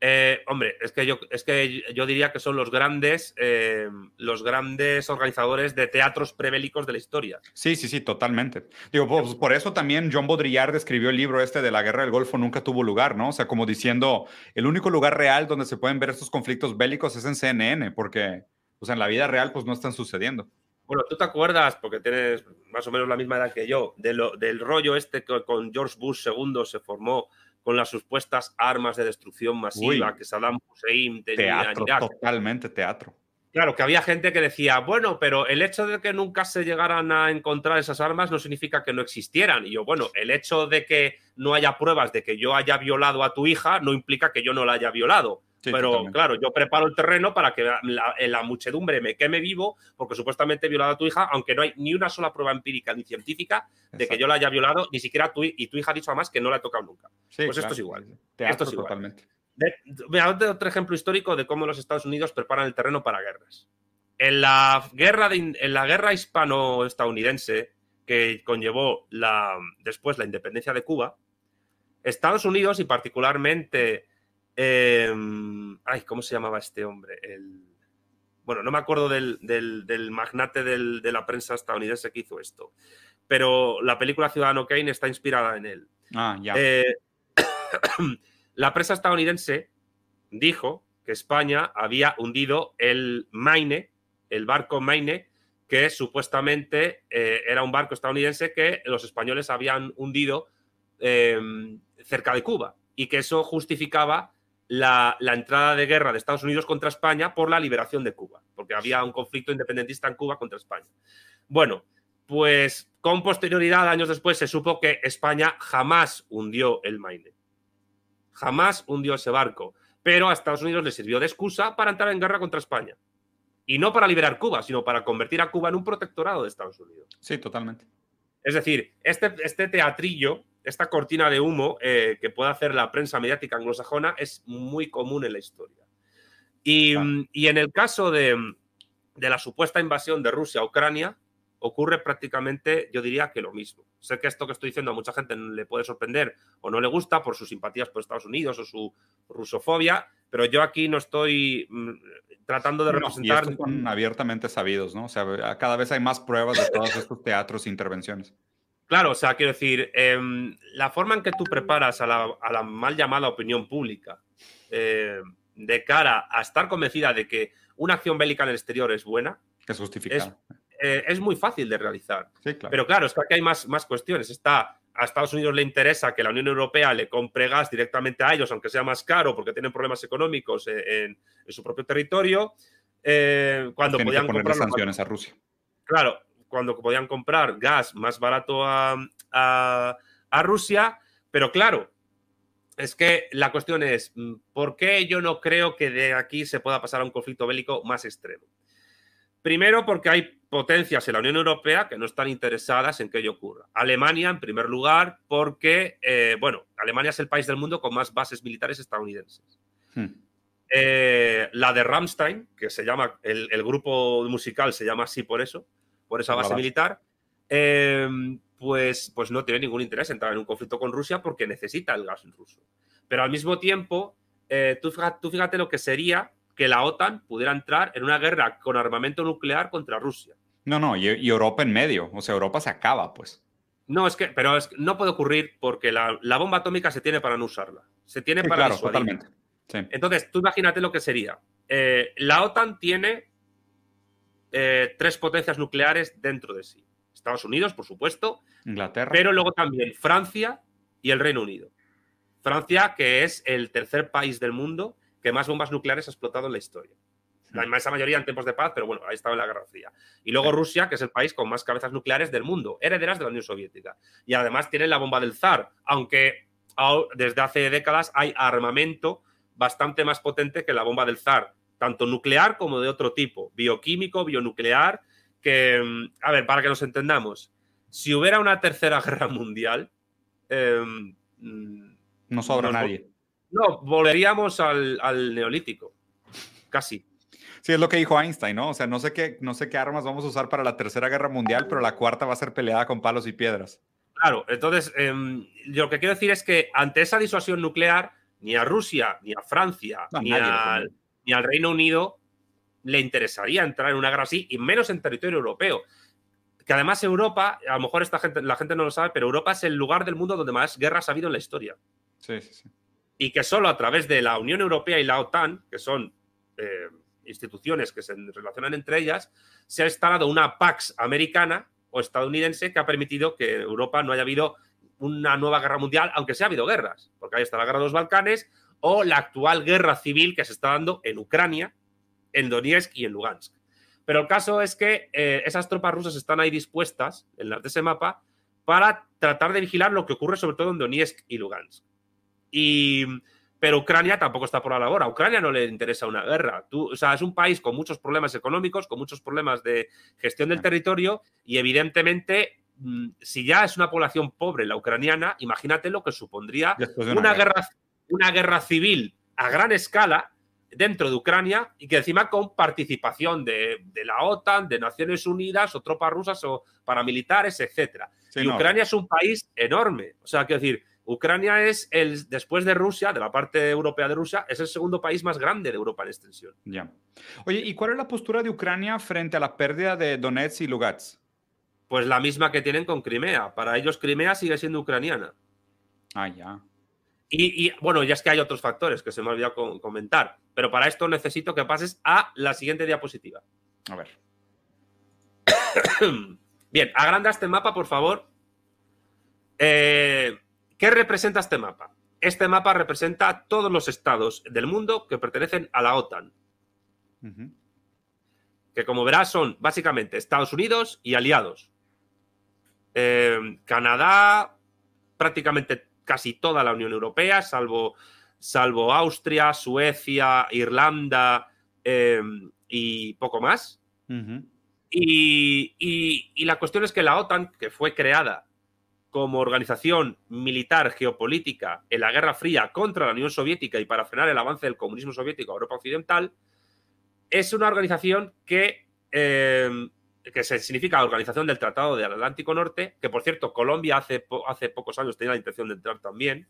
Eh, hombre, es que yo, es que yo diría que son los grandes, eh, los grandes organizadores de teatros prebélicos de la historia. Sí, sí, sí, totalmente. Digo, pues, por eso también John Baudrillard escribió el libro este de la guerra del Golfo nunca tuvo lugar, ¿no? O sea, como diciendo, el único lugar real donde se pueden ver estos conflictos bélicos es en CNN, porque pues en la vida real pues no están sucediendo. Bueno, tú te acuerdas, porque tienes más o menos la misma edad que yo, de lo, del rollo este que con George Bush II se formó con las supuestas armas de destrucción masiva que Saddam Hussein tenía teatro, en Irak. Totalmente teatro. Claro, que había gente que decía, bueno, pero el hecho de que nunca se llegaran a encontrar esas armas no significa que no existieran. Y yo, bueno, el hecho de que no haya pruebas de que yo haya violado a tu hija no implica que yo no la haya violado. Pero claro, yo preparo el terreno para que la, muchedumbre me queme vivo porque supuestamente he violado a tu hija, aunque no hay ni una sola prueba empírica ni científica de que yo la haya violado, ni siquiera tú y tu hija ha dicho además que no la he tocado nunca. pues esto es igual. esto es igual. Totalmente. Veamos otro ejemplo histórico de cómo los Estados Unidos preparan el terreno para guerras. En la guerra, en la guerra hispano-estadounidense que conllevó la, después la independencia de Cuba, Estados Unidos y particularmente... Em, ay, ¿cómo se llamaba este hombre? El, bueno, no me acuerdo del, magnate de la prensa estadounidense que hizo esto, pero la película Ciudadano Kane está inspirada en él. Ah, ya. Eh, [COUGHS] La prensa estadounidense dijo que España había hundido el Maine, el barco Maine, que supuestamente eh, era un barco estadounidense que los españoles habían hundido em, cerca de Cuba y que eso justificaba la, entrada de guerra de Estados Unidos contra España por la liberación de Cuba, porque había un conflicto independentista en Cuba contra España. Bueno, pues con posterioridad, años después, se supo que España jamás hundió el Maine jamás hundió ese barco, pero a Estados Unidos le sirvió de excusa para entrar en guerra contra España. Y no para liberar Cuba, sino para convertir a Cuba en un protectorado de Estados Unidos. Sí, totalmente. Es decir, este, este teatrillo, esta cortina de humo eh, que puede hacer la prensa mediática anglosajona es muy común en la historia. Y, en el caso de, de la supuesta invasión de Rusia a Ucrania, ocurre prácticamente, yo diría que lo mismo. Sé que esto que estoy diciendo a mucha gente le puede sorprender o no le gusta por sus simpatías por Estados Unidos o su rusofobia, pero yo aquí no estoy mm, tratando de representar. y son abiertamente sabidos, ¿no? O sea, cada vez hay más pruebas de todos estos teatros e intervenciones. Claro, o sea, quiero decir, em, la forma en que tú preparas a la, mal llamada opinión pública eh, de cara a estar convencida de que una acción bélica en el exterior es buena. Es justificada. Eh, es muy fácil de realizar. Pero claro, es que aquí hay más, más cuestiones. Está, a Estados Unidos le interesa que la Unión Europea le compre gas directamente a ellos, aunque sea más caro, porque tienen problemas económicos en, su propio territorio. Eh, cuando podían comprar sanciones a Rusia. Claro, cuando podían comprar gas más barato a, a Rusia, pero claro, es que la cuestión es, mm, ¿por qué yo no creo que de aquí se pueda pasar a un conflicto bélico más extremo? Primero, porque hay potencias en la Unión Europea que no están interesadas en que ello ocurra. Alemania, en primer lugar, porque, eh, bueno, Alemania es el país del mundo con más bases militares estadounidenses. Hmm. Eh, la de Rammstein, que se llama, el, grupo musical se llama así por eso, por esa base militar, em, pues, pues no tiene ningún interés en entrar en un conflicto con Rusia porque necesita el gas ruso. Pero al mismo tiempo, eh, tú, tú fíjate lo que sería que la OTAN pudiera entrar en una guerra con armamento nuclear contra Rusia. No, no, y, Europa en medio, o sea, Europa se acaba, pues. No, es que, pero es, no puede ocurrir porque la, bomba atómica se tiene para no usarla. Se tiene para claro, totalmente. Entonces, tú imagínate lo que sería. Eh, la OTAN tiene eh, tres potencias nucleares dentro de sí. Estados Unidos, por supuesto. Inglaterra. Pero luego también Francia y el Reino Unido. Francia, que es el tercer país del mundo que más bombas nucleares ha explotado en la historia. La inmensa mayoría en tiempos de paz, pero bueno, ahí estaba en la Guerra Fría. Y luego Rusia, que es el país con más cabezas nucleares del mundo, herederas de la Unión Soviética. Y además tiene la bomba del zar, aunque desde hace décadas hay armamento bastante más potente que la bomba del zar, tanto nuclear como de otro tipo, bioquímico, bionuclear, que, mm, a ver, para que nos entendamos, si hubiera una tercera [LAUGHS] guerra mundial... Em, mm, no sobra nadie. No, volveríamos al, neolítico, casi. Sí, es lo que dijo Einstein, ¿no? O sea, no sé, qué, no sé qué armas vamos a usar para la Tercera Guerra Mundial, pero la cuarta va a ser peleada con palos y piedras. Claro, entonces, em, lo que quiero decir es que ante esa disuasión nuclear, ni a Rusia, ni a Francia, ni, al, ni, al, Reino Unido le interesaría entrar en una guerra así, y menos en territorio europeo. Que además Europa, a lo mejor esta gente, la gente no lo sabe, pero Europa es el lugar del mundo donde más guerras ha habido en la historia. Sí, sí, sí y que solo a través de la Unión Europea y la OTAN, que son, eh, instituciones que se relacionan entre ellas, se ha instalado una Pax americana o estadounidense que ha permitido que en Europa no haya habido una nueva guerra mundial, aunque sí ha habido guerras, porque ahí está la guerra de los Balcanes o la actual guerra civil que se está dando en Ucrania, en Donetsk y en Lugansk. Pero el caso es que eh, esas tropas rusas están ahí dispuestas, en las de ese mapa, para tratar de vigilar lo que ocurre sobre todo en Donetsk y Lugansk. Y, pero Ucrania tampoco está por la labor. A Ucrania no le interesa una guerra. Tú, o sea, es un país con muchos problemas económicos, con muchos problemas de gestión del territorio y evidentemente mm, si ya es una población pobre la ucraniana, imagínate lo que supondría una, guerra. Una guerra civil a gran escala dentro de Ucrania y que encima con participación de, la OTAN, de Naciones Unidas o tropas rusas o paramilitares, etc. y Ucrania es un país enorme. O sea, quiero decir, Ucrania es el, después de Rusia, de la parte europea de Rusia, es el segundo país más grande de Europa en extensión. Ya. Oye, ¿y cuál es la postura de Ucrania frente a la pérdida de Donetsk y Lugansk? Pues la misma que tienen con Crimea. Para ellos Crimea sigue siendo ucraniana. Ah, ya. Y, bueno, ya es que hay otros factores que se me ha olvidado comentar, pero para esto necesito que pases a la siguiente diapositiva. A ver. [COUGHS] Bien, agranda este mapa, por favor. Eh, ¿Qué representa este mapa? Este mapa representa todos los estados del mundo que pertenecen a la OTAN. Que como verás son básicamente Estados Unidos y aliados. Eh, Canadá, prácticamente casi toda la Unión Europea, salvo, salvo Austria, Suecia, Irlanda eh, y poco más. y, la cuestión es que la OTAN, que fue creada como organización militar geopolítica en la Guerra Fría contra la Unión Soviética y para frenar el avance del comunismo soviético a Europa Occidental, es una organización que, eh, que se significa Organización del Tratado del Atlántico Norte, que por cierto Colombia hace, hace pocos años tenía la intención de entrar también.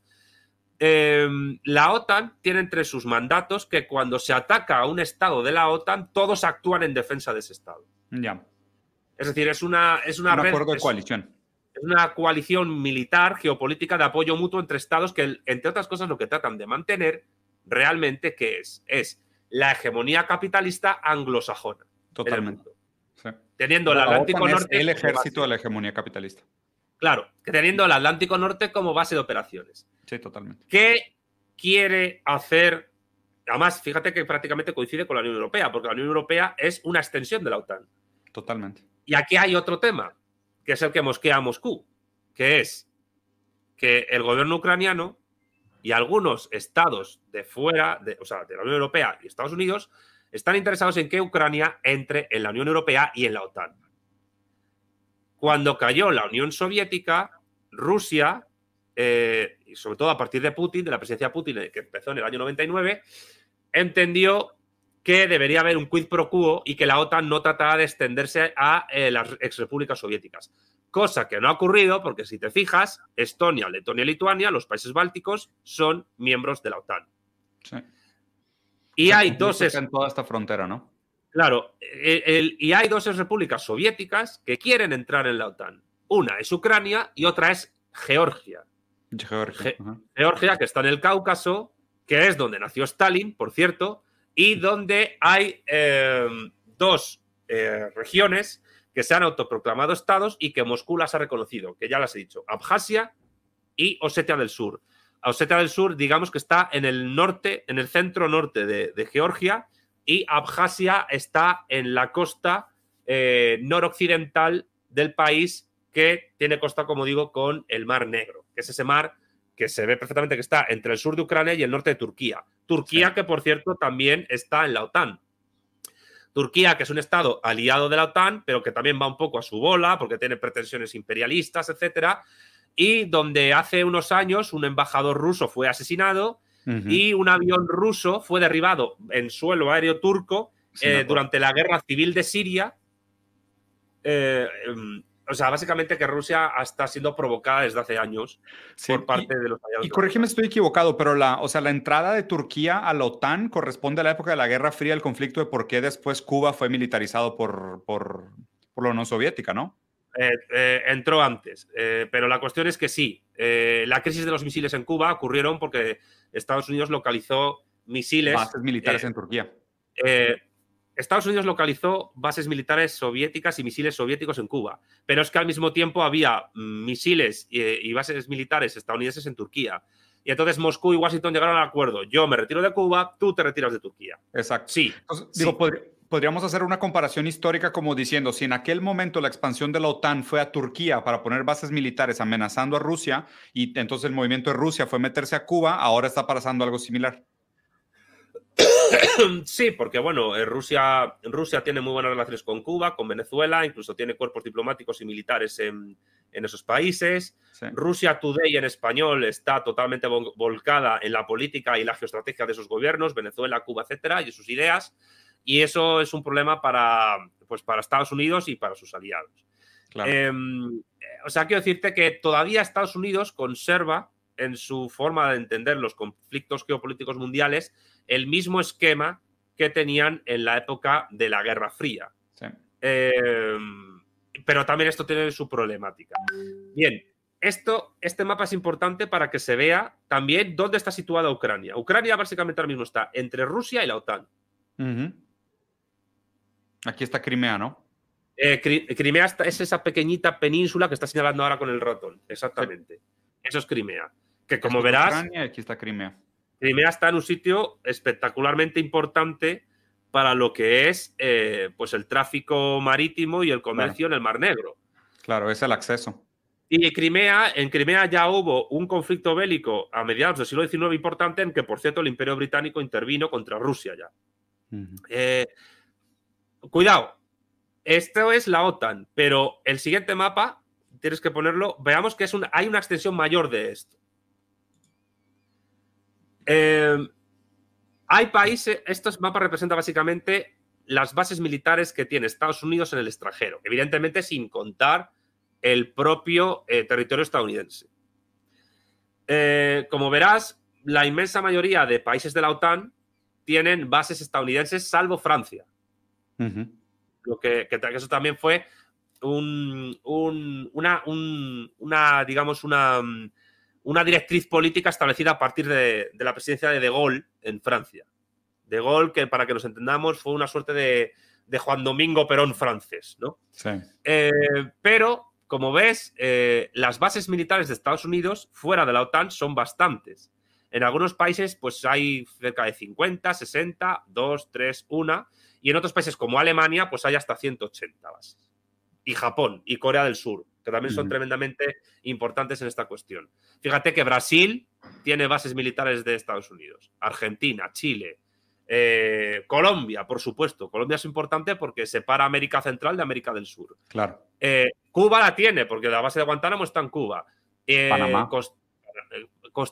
Eh, la OTAN tiene entre sus mandatos que cuando se ataca a un estado de la OTAN, todos actúan en defensa de ese estado. Ya. Es decir, es una, es una un acuerdo de coalición es una coalición militar, geopolítica de apoyo mutuo entre estados que, entre otras cosas, lo que tratan de mantener realmente, ¿qué es? Es la hegemonía capitalista anglosajona. Totalmente. Teniendo el Atlántico Norte. el ejército de la hegemonía capitalista. Claro, teniendo el Atlántico Norte como base de operaciones. Sí, totalmente. ¿Qué quiere hacer? Además, fíjate que prácticamente coincide con la Unión Europea, porque la Unión Europea es una extensión de la OTAN. Totalmente. Y aquí hay otro tema que es el que mosquea a Moscú, que es que el gobierno ucraniano y algunos estados de fuera, de, o sea, de la Unión Europea y Estados Unidos, están interesados en que Ucrania entre en la Unión Europea y en la OTAN. Cuando cayó la Unión Soviética, Rusia, eh, y sobre todo a partir de Putin, de la presidencia de Putin, que empezó en el año 99, entendió que debería haber un quid pro quo y que la OTAN no tratara de extenderse a eh, las exrepúblicas soviéticas. Cosa que no ha ocurrido porque si te fijas, Estonia, Letonia y Lituania, los países bálticos, son miembros de la OTAN. Sí. Y hay dos... En toda esta frontera, ¿no? Claro, e, y hay dos repúblicas soviéticas que quieren entrar en la OTAN. Una es Ucrania y otra es Georgia. Georgia. Georgia, que está en el Cáucaso, que es donde nació Stalin, por cierto, y donde hay em, dos eh, regiones que se han autoproclamado estados y que Moscú las ha reconocido, que ya las he dicho, Abjasia y Osetia del Sur. Osetia del Sur, digamos que está en el norte, en el centro norte de, Georgia, y Abjasia está en la costa eh, noroccidental del país que tiene costa, como digo, con el Mar Negro, que es ese mar que se ve perfectamente que está entre el sur de Ucrania y el norte de Turquía. Turquía, que por cierto también está en la OTAN. Turquía, que es un estado aliado de la OTAN, pero que también va un poco a su bola porque tiene pretensiones imperialistas, etcétera, y donde hace unos años un embajador ruso fue asesinado y un avión ruso fue derribado en suelo aéreo turco eh, durante la guerra civil de Siria. Eh, em, o sea, básicamente que Rusia está siendo provocada desde hace años por parte de los aliados. Y corrígeme estoy equivocado, pero la, o sea, la entrada de Turquía a la OTAN corresponde a la época de la Guerra Fría, el conflicto de por qué después Cuba fue militarizado por, por, la Unión Soviética, ¿no? Eh, eh, entró antes, eh, pero la cuestión es que sí, la crisis de los misiles en Cuba ocurrieron porque Estados Unidos localizó misiles. Bases militares en Turquía. Estados Unidos localizó bases militares soviéticas y misiles soviéticos en Cuba, pero es que al mismo tiempo había misiles y, bases militares estadounidenses en Turquía. Y entonces Moscú y Washington llegaron al acuerdo. Yo me retiro de Cuba, tú te retiras de Turquía. Exacto. Sí. digo, podríamos hacer una comparación histórica como diciendo, si en aquel momento la expansión de la OTAN fue a Turquía para poner bases militares amenazando a Rusia y entonces el movimiento de Rusia fue meterse a Cuba, ahora está pasando algo similar. [COUGHS] Sí, porque bueno, eh, Rusia, Rusia tiene muy buenas relaciones con Cuba, con Venezuela, incluso tiene cuerpos diplomáticos y militares en, esos países. Rusia Today en español está totalmente volcada en la política y la geoestrategia de esos gobiernos, Venezuela, Cuba, etcétera, y sus ideas. Y eso es un problema para, pues, para Estados Unidos y para sus aliados. Em, o sea, quiero decirte que todavía Estados Unidos conserva en su forma de entender los conflictos geopolíticos mundiales el mismo esquema que tenían en la época de la Guerra Fría. Em, pero también esto tiene su problemática. Bien, esto, este mapa es importante para que se vea también dónde está situada Ucrania. Ucrania básicamente ahora mismo está entre Rusia y la OTAN. Aquí está Crimea, ¿no? Eh, Crimea es esa pequeñita península que está señalando ahora con el ratón. Exactamente. Eso es Crimea. Que como verás. Ucrania, aquí está Crimea. Crimea está en un sitio espectacularmente importante para lo que es eh, pues el tráfico marítimo y el comercio en el Mar Negro. Claro, es el acceso. Y Crimea, en Crimea ya hubo un conflicto bélico a mediados del siglo XIX importante en que, por cierto, el Imperio Británico intervino contra Rusia ya. Eh, cuidado, esto es la OTAN, pero el siguiente mapa, tienes que ponerlo, veamos que es un, hay una extensión mayor de esto. Em, hay países, estos mapas representan básicamente las bases militares que tiene Estados Unidos en el extranjero, evidentemente sin contar el propio eh, territorio estadounidense. Eh, como verás, la inmensa mayoría de países de la OTAN tienen bases estadounidenses, salvo Francia. Lo que, eso también fue un, una, una, digamos, una, una directriz política establecida a partir de, la presidencia de De Gaulle en Francia. De Gaulle, que para que nos entendamos, fue una suerte de, Juan Domingo Perón francés, ¿no? Sí. Eh, pero, como ves, eh, las bases militares de Estados Unidos fuera de la OTAN son bastantes. En algunos países, pues hay cerca de 50, 60, 2, 3, 1. Y en otros países como Alemania, pues hay hasta 180 bases. Y Japón y Corea del Sur que también son tremendamente importantes en esta cuestión. Fíjate que Brasil tiene bases militares de Estados Unidos, Argentina, Chile, eh, Colombia, por supuesto. Colombia es importante porque separa América Central de América del Sur. Claro. Eh, Cuba la tiene, porque la base de Guantánamo está en Cuba. Eh, Panamá.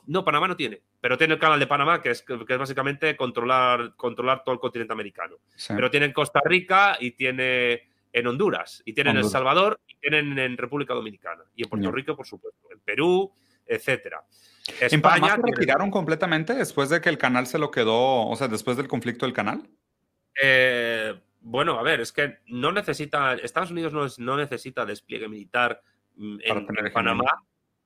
No, Panamá no tiene, pero tiene el canal de Panamá, que es, que es básicamente controlar, controlar todo el continente americano. Pero tiene Costa Rica y tiene en Honduras, y tienen en El Salvador, y tienen en República Dominicana, y en Puerto Rico, por supuesto, en Perú, etcétera. ¿En Panamá se retiraron completamente después de que el canal se lo quedó, o sea, después del conflicto del canal? Eh, bueno, a ver, es que no necesita, Estados Unidos no, no necesita despliegue militar mm, en, Panamá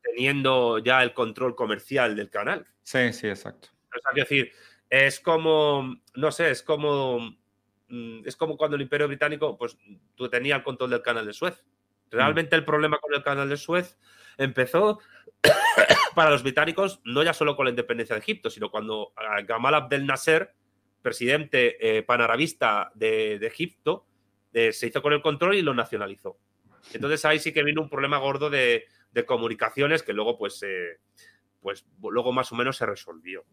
teniendo ya el control comercial del canal. Sí, sí, exacto. O sea, decir, es como, no sé, es como Mm, es como cuando el Imperio Británico, pues tú tenías el control del canal de Suez. Realmente el problema con el canal de Suez empezó [COUGHS] para los británicos no ya solo con la independencia de Egipto, sino cuando Gamal Abdel Nasser, presidente eh, panarabista de, Egipto, eh, se hizo con el control y lo nacionalizó. Entonces ahí sí que vino un problema gordo de, comunicaciones que luego pues, pues luego más o menos se resolvió.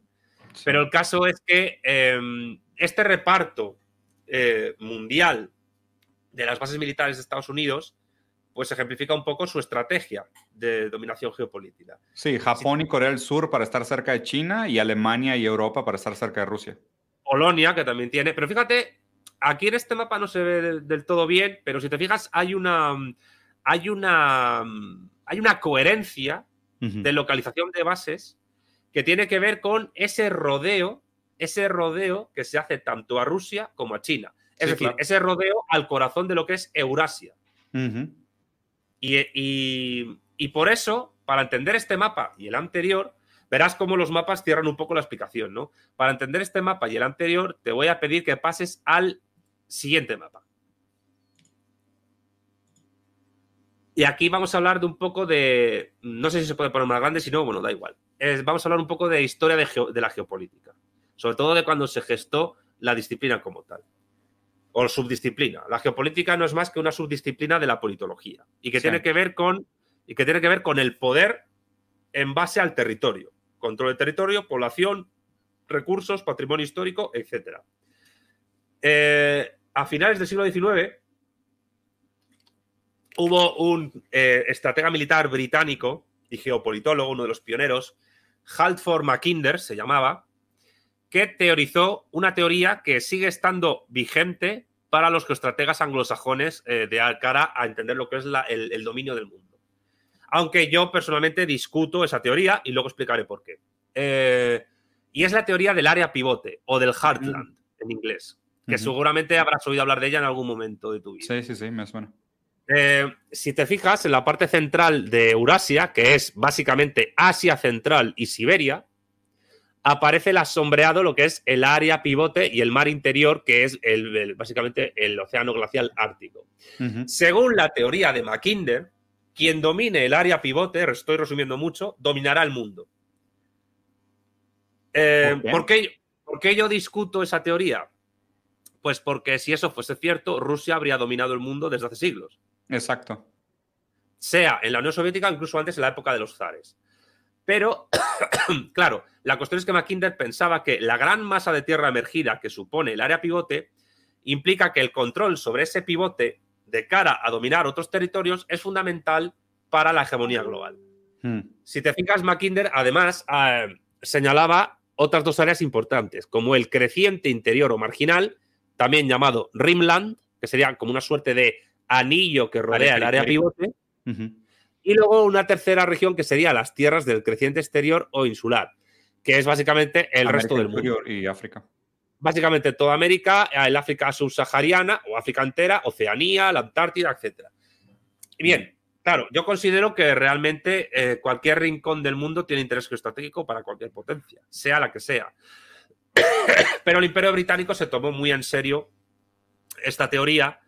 Pero el caso es que em, este reparto eh, mundial de las bases militares de Estados Unidos, pues ejemplifica un poco su estrategia de dominación geopolítica. Sí, Japón y Corea del Sur para estar cerca de China y Alemania y Europa para estar cerca de Rusia. Polonia, que también tiene. Pero fíjate, aquí en este mapa no se ve del todo bien, pero si te fijas, hay una. Hay una. Hay una coherencia de localización de bases que tiene que ver con ese rodeo ese rodeo que se hace tanto a Rusia como a China. Es decir, ese rodeo al corazón de lo que es Eurasia. y, por eso, para entender este mapa y el anterior, verás cómo los mapas cierran un poco la explicación, ¿no? Para entender este mapa y el anterior, te voy a pedir que pases al Siguiente mapa. Y aquí vamos a hablar de un poco de. No sé si se puede poner más grande, si no, bueno, da igual. vamos a hablar un poco de historia de, la geopolítica. Sobre todo de cuando se gestó la disciplina como tal. O subdisciplina. La geopolítica no es más que una subdisciplina de la politología. Y que tiene que ver con. Y que tiene que ver con el poder en base al territorio. Control del territorio, población, recursos, patrimonio histórico, etc. Eh, a finales del siglo XIX hubo un eh, estratega militar británico y geopolitólogo, uno de los pioneros, Halford Mackinder se llamaba, que teorizó una teoría que sigue estando vigente para los geoestrategas anglosajones eh, de cara a entender lo que es el, dominio del mundo. Aunque yo personalmente discuto esa teoría y luego explicaré por qué. y es la teoría del área pivote o del heartland mm. en inglés que seguramente habrás oído hablar de ella en algún momento de tu vida. Sí, sí, sí, me suena. Eh, si te fijas, en la parte central de Eurasia, que es básicamente Asia Central y Siberia, aparece el asombreado lo que es el área pivote y el mar interior, que es el, básicamente el océano glacial ártico. Según la teoría de Mackinder, quien domine el área pivote, estoy resumiendo mucho, dominará el mundo. Eh, ¿Por qué yo discuto esa teoría? Pues porque si eso fuese cierto, Rusia habría dominado el mundo desde hace siglos. Exacto. Sea en la Unión Soviética, incluso antes en la época de los zares. Pero, [COUGHS] claro, la cuestión es que Mackinder pensaba que la gran masa de tierra emergida que supone el área pivote implica que el control sobre ese pivote de cara a dominar otros territorios es fundamental para la hegemonía global. Hmm. Si te fijas, Mackinder además eh, señalaba otras dos áreas importantes, como el creciente interior o marginal también llamado Rimland, que sería como una suerte de anillo que rodea el área pivote. Y luego una tercera región que sería las tierras del creciente exterior o insular, que es básicamente el resto del mundo. Y África. Básicamente toda América, el África subsahariana o África entera, Oceanía, la Antártida, etc. Y bien, claro, yo considero que realmente eh, cualquier rincón del mundo tiene interés geoestratégico para cualquier potencia, sea la que sea. [COUGHS] Pero el Imperio Británico se tomó muy en serio esta teoría,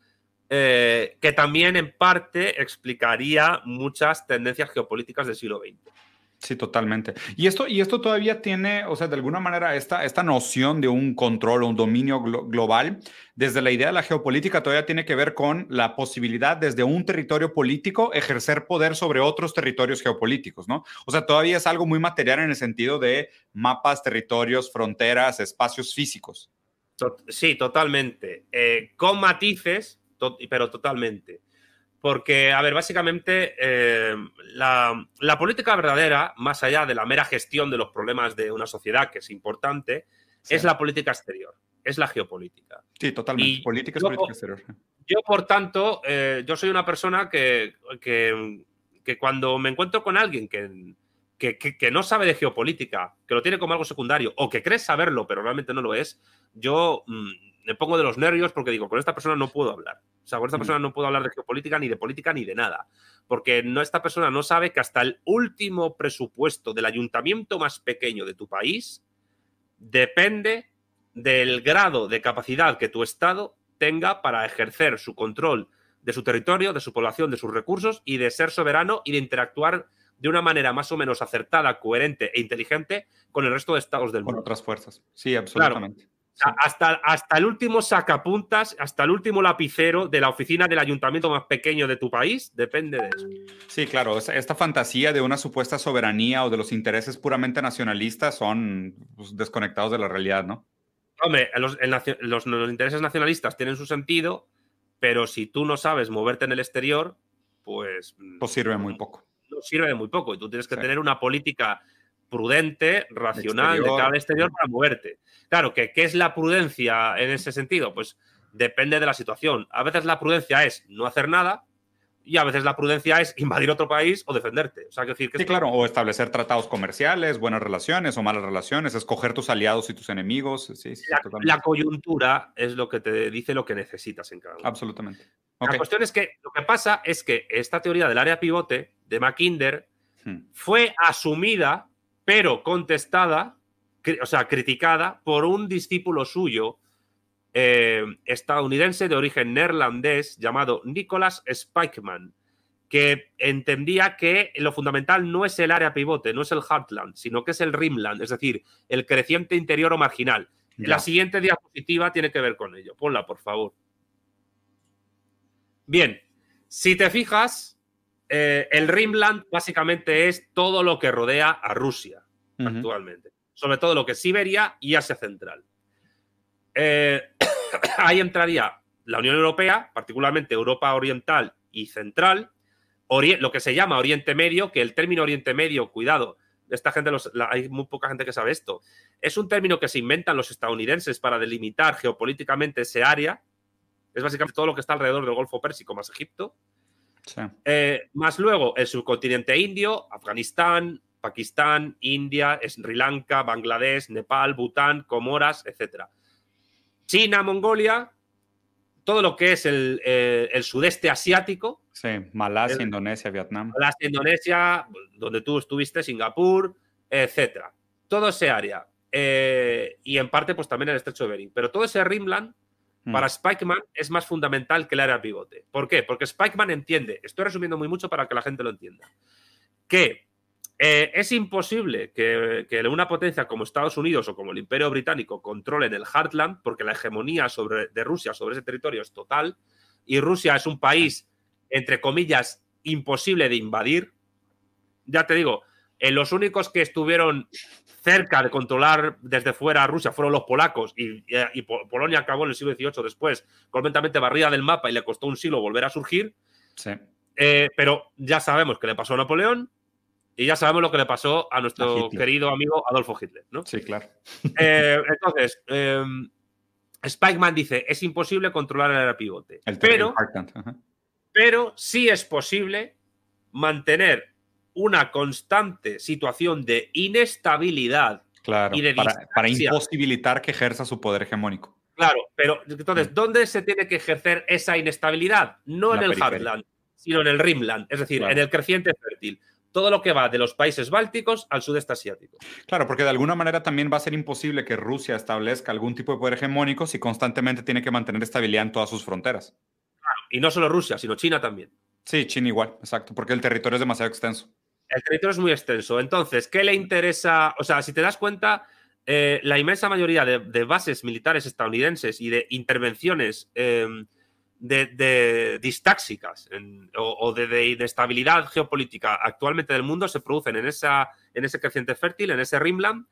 eh, que también en parte explicaría muchas tendencias geopolíticas del siglo XX. Sí, totalmente. Y esto, y esto todavía tiene, o sea, de alguna manera, esta, esta noción de un control o un dominio global, desde la idea de la geopolítica, todavía tiene que ver con la posibilidad desde un territorio político ejercer poder sobre otros territorios geopolíticos, ¿no? O sea, todavía es algo muy material en el sentido de mapas, territorios, fronteras, espacios físicos. Sí, totalmente. Eh, con matices, pero totalmente. Porque, a ver, básicamente eh, la, política verdadera, más allá de la mera gestión de los problemas de una sociedad, que es importante, es la política exterior, es la geopolítica. Sí, totalmente. política es política exterior. Yo, por tanto, eh, yo soy una persona que, que, cuando me encuentro con alguien que, que, no sabe de geopolítica, que lo tiene como algo secundario, o que cree saberlo, pero realmente no lo es, yo mm, me pongo de los nervios porque digo, con esta persona no puedo hablar. O sea, con esta mm. persona no puedo hablar de geopolítica, ni de política, ni de nada. Porque no, esta persona no sabe que hasta el último presupuesto del ayuntamiento más pequeño de tu país depende del grado de capacidad que tu Estado tenga para ejercer su control de su territorio, de su población, de sus recursos y de ser soberano y de interactuar de una manera más o menos acertada, coherente e inteligente con el resto de estados del mundo. Con otras fuerzas. Sí, absolutamente. Hasta, hasta el último sacapuntas, hasta el último lapicero de la oficina del ayuntamiento más pequeño de tu país, depende de eso. Sí, claro, esta fantasía de una supuesta soberanía o de los intereses puramente nacionalistas son pues, desconectados de la realidad, ¿no? Hombre, los, intereses nacionalistas tienen su sentido, pero si tú no sabes moverte en el exterior, pues... Pues sirve muy poco. No sirve de muy poco. Y tú tienes que tener una política prudente, racional de cada exterior para moverte. Claro, que ¿qué es la prudencia en ese sentido? Pues depende de la situación. A veces la prudencia es no hacer nada y a veces la prudencia es invadir otro país o defenderte. O sea, decir que sí, claro, o establecer tratados comerciales, buenas relaciones o malas relaciones, escoger tus aliados y tus enemigos. la, coyuntura es lo que te dice lo que necesitas en cada uno. Absolutamente. La cuestión es que lo que pasa es que esta teoría del área pivote de Mackinder hmm. fue asumida pero contestada, o sea, criticada por un discípulo suyo eh, estadounidense de origen neerlandés llamado Nicholas Spikeman, que entendía que lo fundamental no es el área pivote, no es el heartland, sino que es el rimland, es decir, el creciente interior o marginal. La siguiente diapositiva tiene que ver con ello. Ponla, por favor. Bien, si te fijas, eh, el rimland básicamente es todo lo que rodea a Rusia actualmente, sobre todo lo que es Siberia y Asia Central. Eh, [COUGHS] ahí entraría la Unión Europea, particularmente Europa Oriental y Central, lo que se llama Oriente Medio, que el término Oriente Medio, cuidado, esta gente, hay muy poca gente que sabe esto, es un término que se inventan los estadounidenses para delimitar geopolíticamente ese área. Es básicamente todo lo que está alrededor del Golfo Pérsico más Egipto. Eh, más luego el subcontinente indio, Afganistán, Pakistán, India, Sri Lanka, Bangladesh, Nepal, Bután, Comoras, etc. China, Mongolia, todo lo que es el, eh, sudeste asiático. Sí, Malasia, Indonesia, Vietnam. Malasia, Indonesia, donde tú estuviste, Singapur, etc. Todo ese área. Eh, y en parte, pues también el estrecho de Bering. Pero todo ese Rimland, mm. para Spikeman, es más fundamental que el área pivote. ¿Por qué? Porque Spikeman entiende, estoy resumiendo muy mucho para que la gente lo entienda, que eh, es imposible que, una potencia como Estados Unidos o como el Imperio Británico controlen el Heartland, porque la hegemonía sobre, de Rusia sobre ese territorio es total, y Rusia es un país, entre comillas, imposible de invadir. Ya te digo, en los únicos que estuvieron cerca de controlar desde fuera a Rusia fueron los polacos y, Polonia acabó en el siglo XVIII después completamente barrida del mapa y le costó un siglo volver a surgir. Eh, pero ya sabemos que le pasó a Napoleón, y ya sabemos lo que le pasó a nuestro querido amigo Adolfo Hitler, ¿no? Sí, claro. Eh, entonces, em, Spikeman dice, es imposible controlar el pivote. pero, pero sí es posible mantener una constante situación de inestabilidad claro, y de para, para, imposibilitar que ejerza su poder hegemónico. Claro, pero entonces, mm. ¿dónde se tiene que ejercer esa inestabilidad? No en el Heartland, sino en el Rimland, es decir, en el creciente fértil todo lo que va de los países bálticos al sudeste asiático. Claro, porque de alguna manera también va a ser imposible que Rusia establezca algún tipo de poder hegemónico si constantemente tiene que mantener estabilidad en todas sus fronteras. Claro, y no solo Rusia, sino China también. Sí, China igual, exacto, porque el territorio es demasiado extenso. El territorio es muy extenso. Entonces, ¿qué le interesa? O sea, si te das cuenta, eh, la inmensa mayoría de, bases militares estadounidenses y de intervenciones em, de, distáxicas o, de, inestabilidad geopolítica actualmente del mundo se producen en, esa, en ese creciente fértil, en ese Rimland,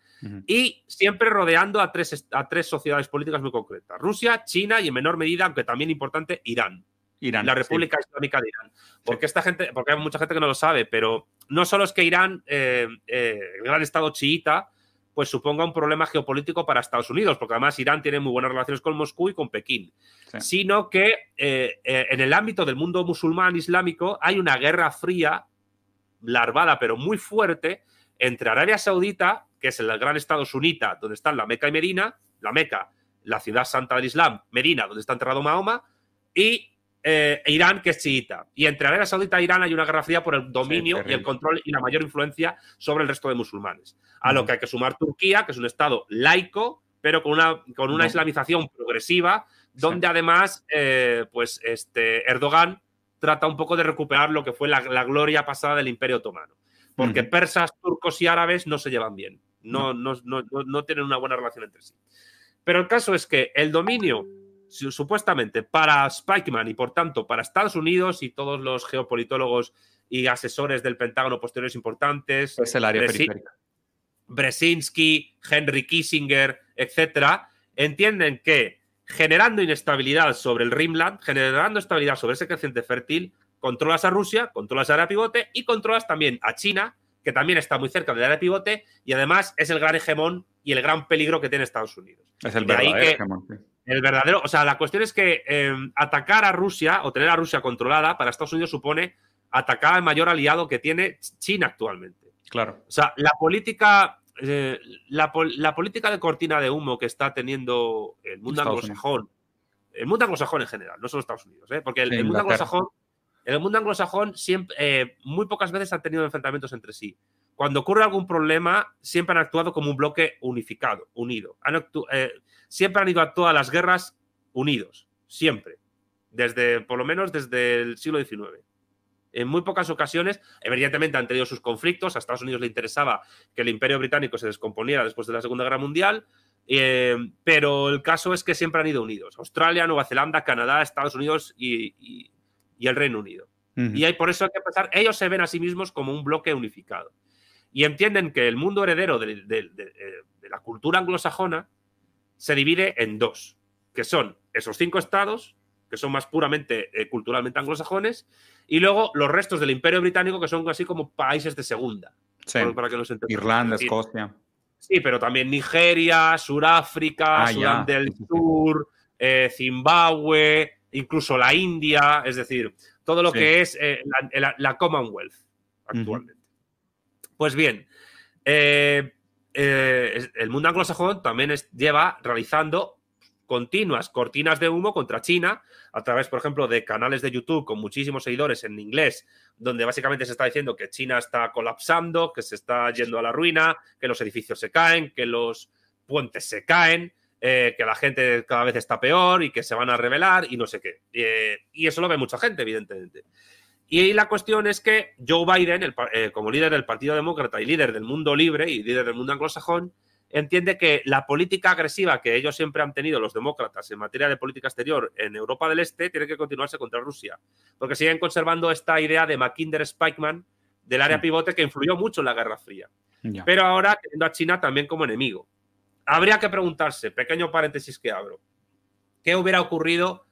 y siempre rodeando a tres, a tres sociedades políticas muy concretas: Rusia, China y en menor medida, aunque también importante, Irán. Irán la República Islámica de Irán. Porque esta gente, porque hay mucha gente que no lo sabe, pero no solo es que Irán, eh, eh, el gran estado chiita, pues suponga un problema geopolítico para Estados Unidos, porque además Irán tiene muy buenas relaciones con Moscú y con Pekín, sino que eh, eh, en el ámbito del mundo musulmán islámico hay una guerra fría, larvada pero muy fuerte, entre Arabia Saudita, que es el gran estado sunita, donde están la Meca y Medina, la Meca, la ciudad santa del Islam, Medina, donde está enterrado Mahoma, y eh, Irán, que es chiita. Y entre Arabia Saudita e Irán hay una guerra fría por el dominio y el control y la mayor influencia sobre el resto de musulmanes. A lo que hay que sumar Turquía, que es un estado laico, pero con una, con una islamización progresiva, donde además, eh, pues este Erdogan trata un poco de recuperar lo que fue la, gloria pasada del Imperio Otomano. Porque persas, turcos y árabes no se llevan bien, no, no, no, no tienen una buena relación entre sí. Pero el caso es que el dominio supuestamente para Spikeman y por tanto para Estados Unidos y todos los geopolitólogos y asesores del Pentágono posteriores importantes. Es el área periférica. Brzezinski, Henry Kissinger, etcétera, entienden que generando inestabilidad sobre el Rimland, generando estabilidad sobre ese creciente fértil, controlas a Rusia, controlas a área pivote y controlas también a China, que también está muy cerca del área pivote y además es el gran hegemón y el gran peligro que tiene Estados Unidos. Es el verdadero hegemón. El verdadero, o sea, la cuestión es que em, atacar a Rusia o tener a Rusia controlada para Estados Unidos supone atacar al mayor aliado que tiene China actualmente. Claro. O sea, la política, eh, la, política de cortina de humo que está teniendo el mundo anglosajón, el mundo anglosajón en general, no solo Estados Unidos, ¿eh? porque el, mundo anglosajón, el mundo anglosajón siempre, eh, muy pocas veces han tenido enfrentamientos entre sí. Cuando ocurre algún problema, siempre han actuado como un bloque unificado, unido. Han siempre han ido a todas las guerras unidos, siempre, desde, por lo menos desde el siglo XIX. En muy pocas ocasiones, evidentemente han tenido sus conflictos, a Estados Unidos le interesaba que el imperio británico se descomponiera después de la Segunda Guerra Mundial, eh, pero el caso es que siempre han ido unidos. Australia, Nueva Zelanda, Canadá, Estados Unidos y, el Reino Unido. Y hay, por eso hay que pensar, ellos se ven a sí mismos como un bloque unificado. Y entienden que el mundo heredero de, de la cultura anglosajona se divide en dos, que son esos cinco estados que son más puramente eh, culturalmente anglosajones, y luego los restos del Imperio Británico, que son así como países de segunda. Para que Irlanda, Escocia. Sí, pero también Nigeria, Suráfrica, ah, Sudán del Sur, eh, Zimbabue, incluso la India, es decir, todo lo que es eh, la, Commonwealth actualmente. Pues bien, el mundo anglosajón también lleva realizando continuas cortinas de humo contra China a través, por ejemplo, de canales de YouTube con muchísimos seguidores en inglés, donde básicamente se está diciendo que China está colapsando, que se está yendo a la ruina, que los edificios se caen, que los puentes se caen, eh, que la gente cada vez está peor y que se van a revelar y no sé qué. Eh, y eso lo ve mucha gente, evidentemente. Y la cuestión es que Joe Biden, eh, como líder del Partido Demócrata y líder del mundo libre y líder del mundo anglosajón, entiende que la política agresiva que ellos siempre han tenido los demócratas en materia de política exterior en Europa del Este tiene que continuarse contra Rusia, porque siguen conservando esta idea de Mackinder Spikeman del área pivote que influyó mucho en la Guerra Fría. Pero ahora teniendo a China también como enemigo. Habría que preguntarse, pequeño paréntesis que abro, ¿qué hubiera ocurrido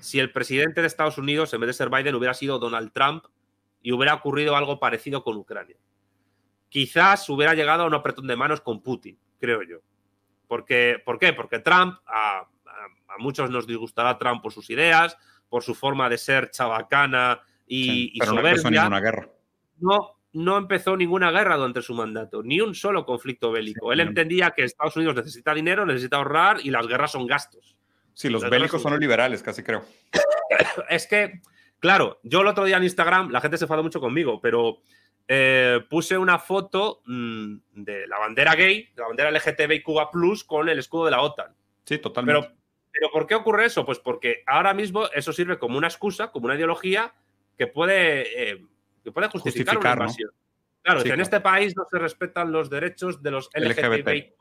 si el presidente de Estados Unidos, en vez de ser Biden, hubiera sido Donald Trump y hubiera ocurrido algo parecido con Ucrania? Quizás hubiera llegado a un apretón de manos con Putin creo yo. Porque, ¿Por qué? Porque Trump, a, muchos nos disgustará Trump por sus ideas, por su forma de ser chabacana y, pero no empezó ninguna guerra. No, no empezó ninguna guerra durante su mandato, ni un solo conflicto bélico. Él entendía que Estados Unidos necesita dinero, necesita ahorrar y las guerras son gastos. Sí, los bélicos son los liberales, casi creo. [COUGHS] es que, claro, yo el otro día en Instagram, la gente se enfadó mucho conmigo, pero eh, puse una foto mm, de la bandera gay, de la bandera LGTBIQA Plus con el escudo de la OTAN. Sí, totalmente. Pero, pero ¿por qué ocurre eso? Pues porque ahora mismo eso sirve como una excusa, como una ideología que puede, eh, que puede justificar, una invasión. Claro, si en este país no se respetan los derechos de los LGTBIQA.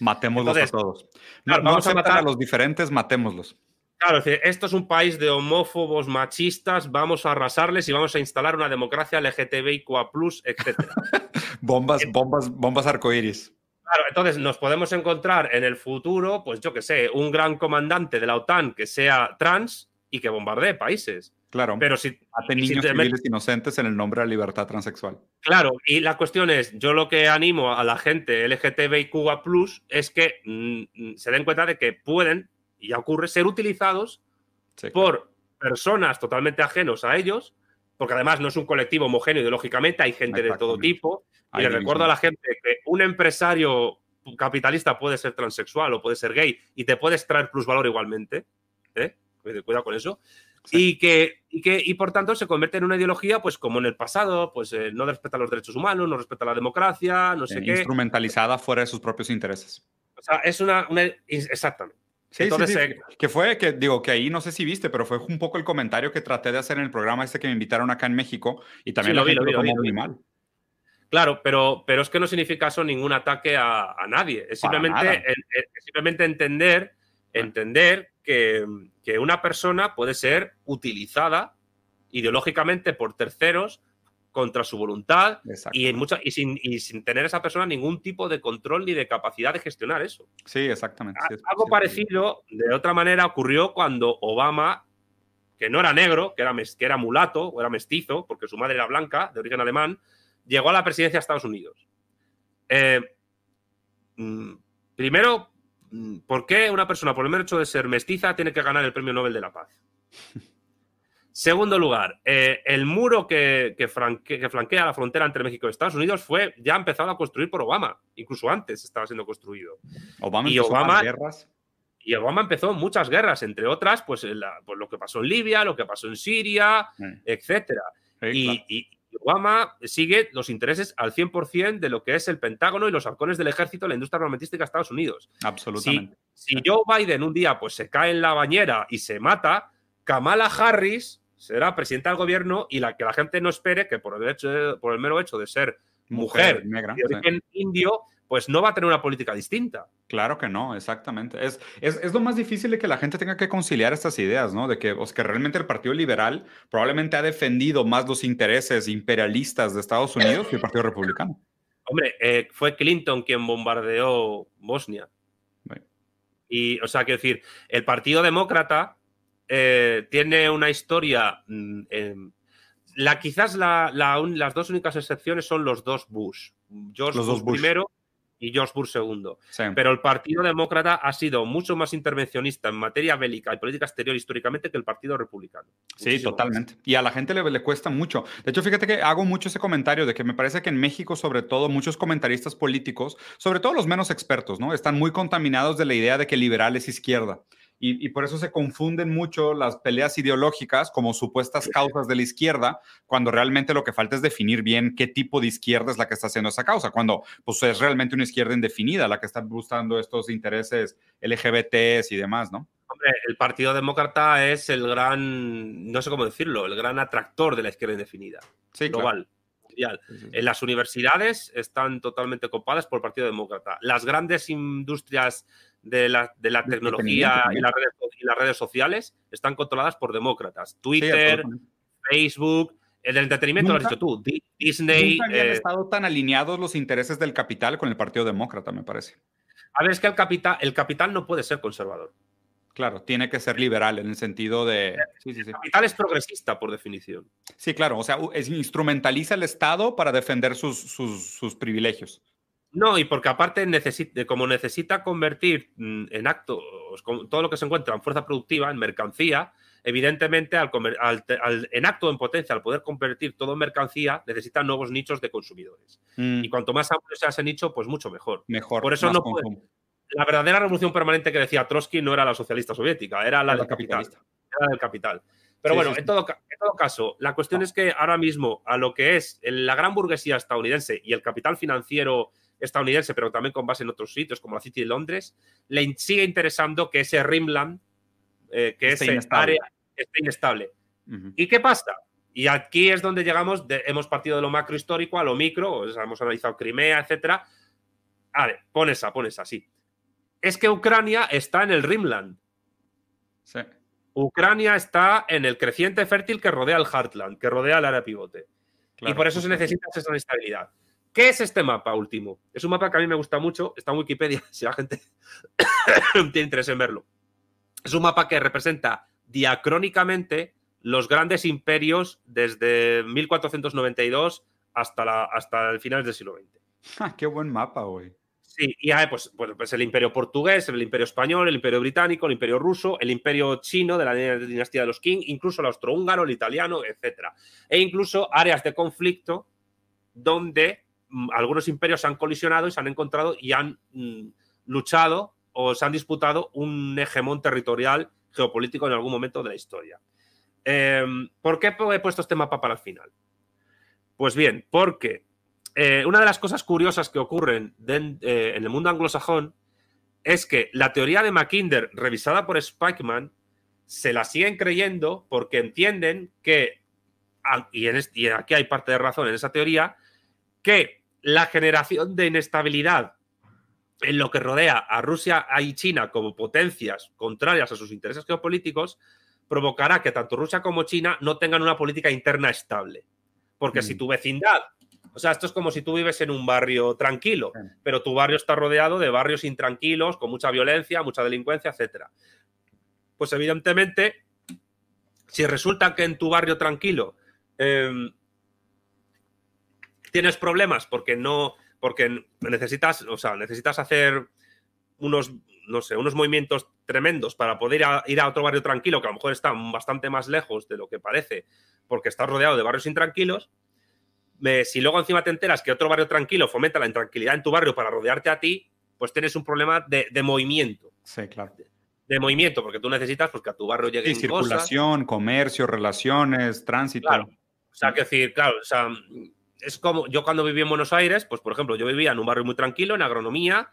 Matémoslos a todos. No, vamos a matar a los diferentes, matémoslos. Claro, esto es un país de homófobos, machistas, vamos a arrasarles y vamos a instalar una democracia LGTBIQA+, etc. [LAUGHS] bombas, bombas, bombas arcoíris. Claro, entonces nos podemos encontrar en el futuro, pues yo que sé, un gran comandante de la OTAN que sea trans y que bombardee países. Claro. Pero si. Mate niños civiles inocentes en el nombre de la libertad transexual. Claro, y la cuestión es: yo lo que animo a la gente LGTBIQA, es que mm, mm, se den cuenta de que pueden y ya ocurre, ser utilizados por personas totalmente ajenos a ellos, porque además no es un colectivo homogéneo ideológicamente, hay gente de todo tipo. Y le recuerdo a la gente que un empresario capitalista puede ser transexual o puede ser gay y te puedes traer plusvalor igualmente. ¿eh? Cuidado con eso. Y, que, y que, y por tanto, se convierte en una ideología, pues como en el pasado, pues eh, no respeta los derechos humanos, no respeta la democracia, no sé qué. Instrumentalizada fuera de sus propios intereses. O sea, es una, una exactamente. Sí, Entonces, sí, eh, que fue, que digo, que ahí no sé si viste, pero fue un poco el comentario que traté de hacer en el programa este que me invitaron acá en México y también lo, vi, lo, vi, muy mal. Claro, pero, pero es que no significa eso ningún ataque a, nadie. Es simplemente, simplemente entender, entender que, que, una persona puede ser utilizada ideológicamente por terceros contra su voluntad y, en y, sin, y, sin, tener esa persona ningún tipo de control ni de capacidad de gestionar eso. Sí, exactamente. Algo parecido, de otra manera, ocurrió cuando Obama, que no era negro, que era, que era mulato o era mestizo, porque su madre era blanca, de origen alemán, llegó a la presidencia de Estados Unidos. Eh, mm, primero, mm, ¿por qué una persona, por el mero hecho de ser mestiza, tiene que ganar el Premio Nobel de la Paz? [LAUGHS] Segundo lugar, eh, el muro que, flanquea la frontera entre México y Estados Unidos fue ya empezado a construir por Obama, incluso antes estaba siendo construido. Obama y Obama, guerras. Y Obama empezó muchas guerras, entre otras, pues, pues, lo que pasó en Libia, lo que pasó en Siria, etc. etcétera. y, Obama sigue los intereses al 100% de lo que es el Pentágono y los halcones del ejército de la industria armamentística de Estados Unidos. Absolutamente. Si, Joe Biden un día pues, se cae en la bañera y se mata, Kamala Harris será presidenta del gobierno y la que la gente no espere que por el, hecho por el mero hecho de ser mujer, negra, de origen indio, pues no va a tener una política distinta. Claro que no, exactamente. Es, es, lo más difícil de que la gente tenga que conciliar estas ideas, ¿no? De que, que realmente el Partido Liberal probablemente ha defendido más los intereses imperialistas de Estados Unidos que el Partido Republicano. Hombre, eh, fue Clinton quien bombardeó Bosnia. Y, o sea, quiero decir, el Partido Demócrata eh, tiene una historia. Mm, la, quizás las dos únicas excepciones son los dos Bush. George los dos Bush primero y George Bush II. Pero el Partido Demócrata ha sido mucho más intervencionista en materia bélica y política exterior históricamente que el Partido Republicano. Sí, totalmente. Y a la gente le, le, cuesta mucho. De hecho, fíjate que hago mucho ese comentario de que me parece que en México, sobre todo, muchos comentaristas políticos, sobre todo los menos expertos, ¿no? Están muy contaminados de la idea de que liberal es izquierda. Y, por eso se confunden mucho las peleas ideológicas como supuestas causas de la izquierda, cuando realmente lo que falta es definir bien qué tipo de izquierda es la que está haciendo esa causa, cuando pues es realmente una izquierda indefinida la que está buscando estos intereses LGBTs y demás, ¿no? Hombre, el Partido Demócrata es el gran, no sé cómo decirlo, el gran atractor de la izquierda indefinida sí, global. En las universidades están totalmente copadas por el Partido Demócrata. Las grandes industrias de la, de la tecnología y las, redes, y las, redes, sociales están controladas por demócratas. Twitter, Facebook, el entretenimiento lo has dicho tú, Disney. Nunca habían eh, estado tan alineados los intereses del capital con el Partido Demócrata, me parece. A ver, es que el capital, el capital no puede ser conservador. Claro, tiene que ser liberal en el sentido de... el capital es progresista, por definición. Sí, claro, o sea, es, instrumentaliza el Estado para defender sus, sus, sus privilegios. No, y porque aparte, necesita, como necesita convertir mm, en actos todo lo que se encuentra en fuerza productiva, en mercancía, evidentemente al, en acto en potencia, al poder convertir todo en mercancía, necesita nuevos nichos de consumidores. Mm. Y cuanto más amplio sea ese nicho, pues mucho mejor. Mejor. Por eso no puede, La verdadera revolución permanente que decía Trotsky no era la socialista soviética, era la, del capital. Era del capital. Pero bueno, En, todo, en todo caso, la cuestión es que ahora mismo a lo que es la gran burguesía estadounidense y el capital financiero estadounidense, pero también con base en otros sitios como la City de Londres, le sigue interesando que ese Rimland, eh, que ese área esté inestable. ¿Y qué pasa? Y aquí es donde llegamos, hemos partido de lo macro histórico a lo micro, hemos analizado Crimea, etcétera. Vale, pon esa, pon esa, sí. Es que Ucrania está en el Rimland. Sí. Ucrania está en el creciente fértil que rodea el Heartland, que rodea el área pivote. y por eso se necesita esa estabilidad. ¿Qué es este mapa último? Es un mapa que a mí me gusta mucho, está en Wikipedia, [LAUGHS] si la gente [COUGHS] tiene interés en verlo. Es un mapa que representa diacrónicamente los grandes imperios desde 1492 hasta, la, hasta el final del siglo XX. ¡Qué buen mapa, güey! Sí, y hay pues, pues, el imperio portugués, el imperio español, el imperio británico, el imperio ruso, el imperio chino de la dinastía de los Qing, incluso el austrohúngaro, el italiano, etc. E incluso áreas de conflicto donde algunos imperios se han colisionado y se han encontrado y han mm, luchado o se han disputado un hegemón territorial geopolítico en algún momento de la historia. Em, ¿Por qué he puesto este mapa para el final? Pues bien, porque eh, una de las cosas curiosas que ocurren eh, en el mundo anglosajón es que la teoría de Mackinder, revisada por Spikeman, se la siguen creyendo porque entienden que, y aquí hay parte de razón en esa teoría, que la generación de inestabilidad en lo que rodea a Rusia y China como potencias contrarias a sus intereses geopolíticos provocará que tanto Rusia como China no tengan una política interna estable. Porque si mm. tu vecindad, o sea, esto es como si tú vives en un barrio tranquilo, pero tu barrio está rodeado de barrios intranquilos, con mucha violencia, mucha delincuencia, etc. Pues evidentemente, si resulta que en tu barrio tranquilo em, tienes problemas porque no, porque necesitas, o sea, necesitas hacer unos, no sé, unos movimientos tremendos para poder ir a, otro barrio tranquilo, que a lo mejor está bastante más lejos de lo que parece, porque estás rodeado de barrios intranquilos. si luego encima te enteras que otro barrio tranquilo fomenta la intranquilidad en tu barrio para rodearte a ti, pues tienes un problema de, movimiento. Sí, claro. De, movimiento, porque tú necesitas pues, que a tu barrio llegue circulación, comercio, relaciones, tránsito. Claro. O sea, que decir, claro, o sea, es como yo cuando viví en Buenos Aires, pues por ejemplo, yo vivía en un barrio muy tranquilo, en agronomía,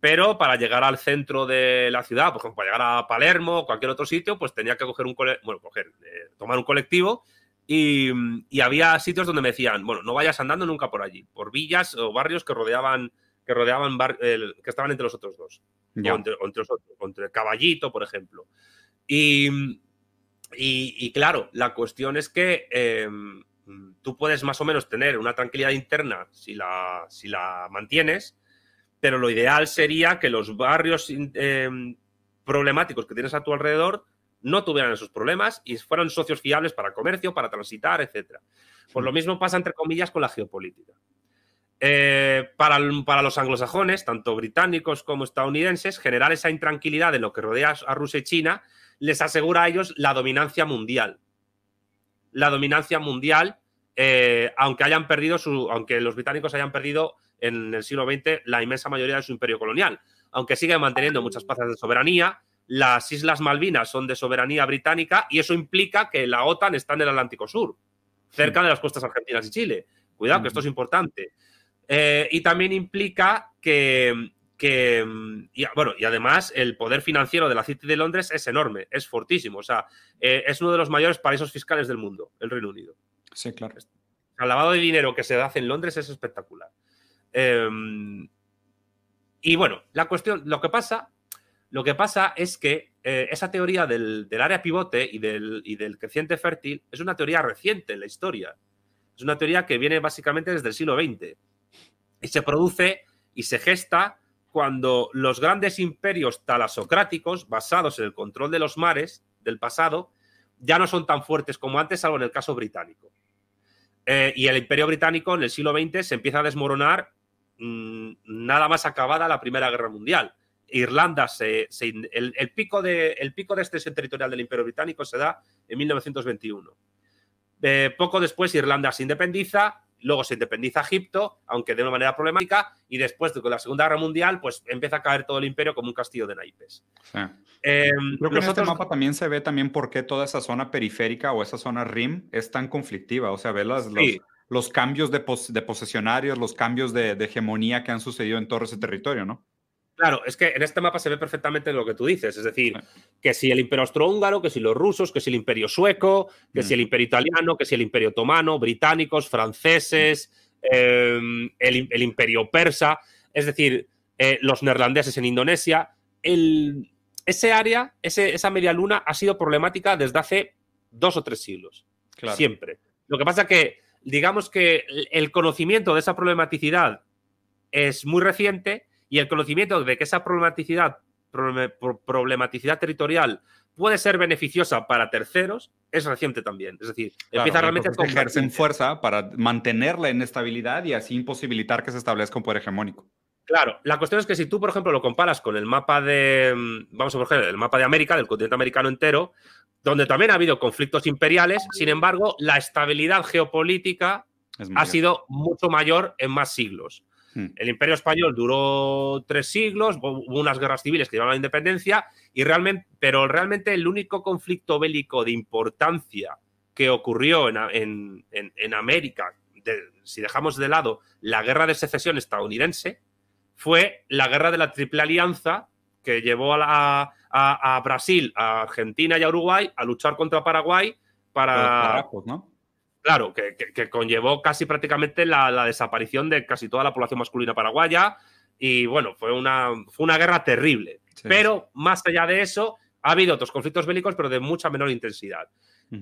pero para llegar al centro de la ciudad, por ejemplo, para llegar a Palermo o cualquier otro sitio, pues tenía que coger un bueno, coger, eh, tomar un colectivo y, había sitios donde me decían, bueno, no vayas andando nunca por allí, por villas o barrios que rodeaban que rodeaban que estaban entre los otros dos, o entre, los otros, entre Caballito, por ejemplo. Y, y, claro, la cuestión es que em, tú puedes más o menos tener una tranquilidad interna si la, si la mantienes, pero lo ideal sería que los barrios em, problemáticos que tienes a tu alrededor no tuvieran esos problemas y fueran socios fiables para comercio, para transitar, etc. Pues lo mismo pasa, entre comillas, con la geopolítica. Eh, para, para, los anglosajones, tanto británicos como estadounidenses, generar esa intranquilidad de lo que rodea a Rusia y China les asegura a ellos la dominancia mundial. La dominancia mundial, eh, aunque hayan perdido su, aunque los británicos hayan perdido en el siglo XX la inmensa mayoría de su imperio colonial, aunque siguen manteniendo muchas plazas de soberanía, las Islas Malvinas son de soberanía británica y eso implica que la OTAN está en el Atlántico Sur, cerca de las costas argentinas y Chile. Cuidado, que esto es importante. Eh, y también implica que, y, bueno, y además el poder financiero de la City de Londres es enorme, es fortísimo. O sea, eh, es uno de los mayores paraísos fiscales del mundo, el Reino Unido. Sí, claro. El lavado de dinero que se hace en Londres es espectacular. Em, y bueno, la cuestión, lo que pasa, lo que pasa es que eh, esa teoría del, área pivote y del, y del creciente fértil es una teoría reciente en la historia. Es una teoría que viene básicamente desde el siglo XX y se produce y se gesta cuando los grandes imperios talasocráticos, basados en el control de los mares del pasado, ya no son tan fuertes como antes, salvo en el caso británico. Eh, y el imperio británico en el siglo XX se empieza a desmoronar mm, nada más acabada la Primera Guerra Mundial. Irlanda, se, el, pico de, el pico de extensión territorial del imperio británico se da en 1921. Eh, poco después Irlanda se independiza, luego se independiza Egipto, aunque de una manera problemática, y después de la Segunda Guerra Mundial, pues empieza a caer todo el imperio como un castillo de naipes. Em, Creo que en este mapa también se ve también por qué toda esa zona periférica o esa zona RIM es tan conflictiva, o sea, ve los, los, cambios de, de, posesionarios, los cambios de, de hegemonía que han sucedido en todo ese territorio, ¿no? Claro, es que en este mapa se ve perfectamente lo que tú dices, es decir, que si el imperio austrohúngaro, que si los rusos, que si el imperio sueco, que si el mm. imperio italiano, que si el imperio otomano, británicos, franceses, em, el, imperio persa, es decir, eh, los neerlandeses en Indonesia, ese área, esa media luna ha sido problemática desde hace dos o tres siglos, siempre. Lo que pasa es que, digamos que el conocimiento de esa problematicidad es muy reciente y el conocimiento de que esa problematicidad, problematicidad territorial puede ser beneficiosa para terceros es reciente también. Es decir, empieza realmente a ejercen fuerza para mantener la inestabilidad y así imposibilitar que se establezca un poder hegemónico. Claro, la cuestión es que si tú, por ejemplo, lo comparas con el mapa de, mm, vamos a ver, el mapa de América, del continente americano entero, donde también ha habido conflictos imperiales, sin embargo, la estabilidad geopolítica ha sido mucho mayor en más siglos. Hmm. El Imperio Español duró tres siglos, hubo unas guerras civiles que llevaron a la independencia, y realmente, pero realmente el único conflicto bélico de importancia que ocurrió en, América, si dejamos de lado la guerra de secesión estadounidense, fue la guerra de la Triple Alianza que llevó a, Brasil, a Argentina y a Uruguay a luchar contra Paraguay para, ¿no? Claro, que, conllevó casi prácticamente la, desaparición de casi toda la población masculina paraguaya. Y bueno, fue una, fue una guerra terrible. Pero más allá de eso, ha habido otros conflictos bélicos, pero de mucha menor intensidad.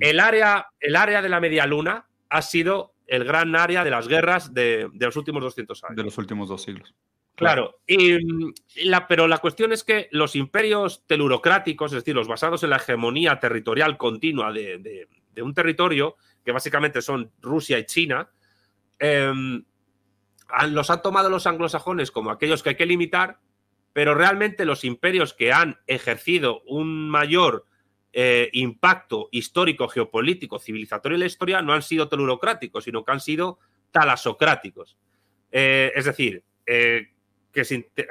el, área, el área de la Media Luna ha sido el gran área de las guerras de, los últimos 200 años. De los últimos dos siglos. Claro, y la, pero la cuestión es que los imperios telurocráticos, es decir, los basados en la hegemonía territorial continua de, de un territorio, que básicamente son Rusia y China, em, los han tomado los anglosajones como aquellos que hay que limitar, pero realmente los imperios que han ejercido un mayor eh, impacto histórico, geopolítico, civilizatorio en la historia no han sido telurocráticos, sino que han sido talasocráticos. Eh, es decir, eh, que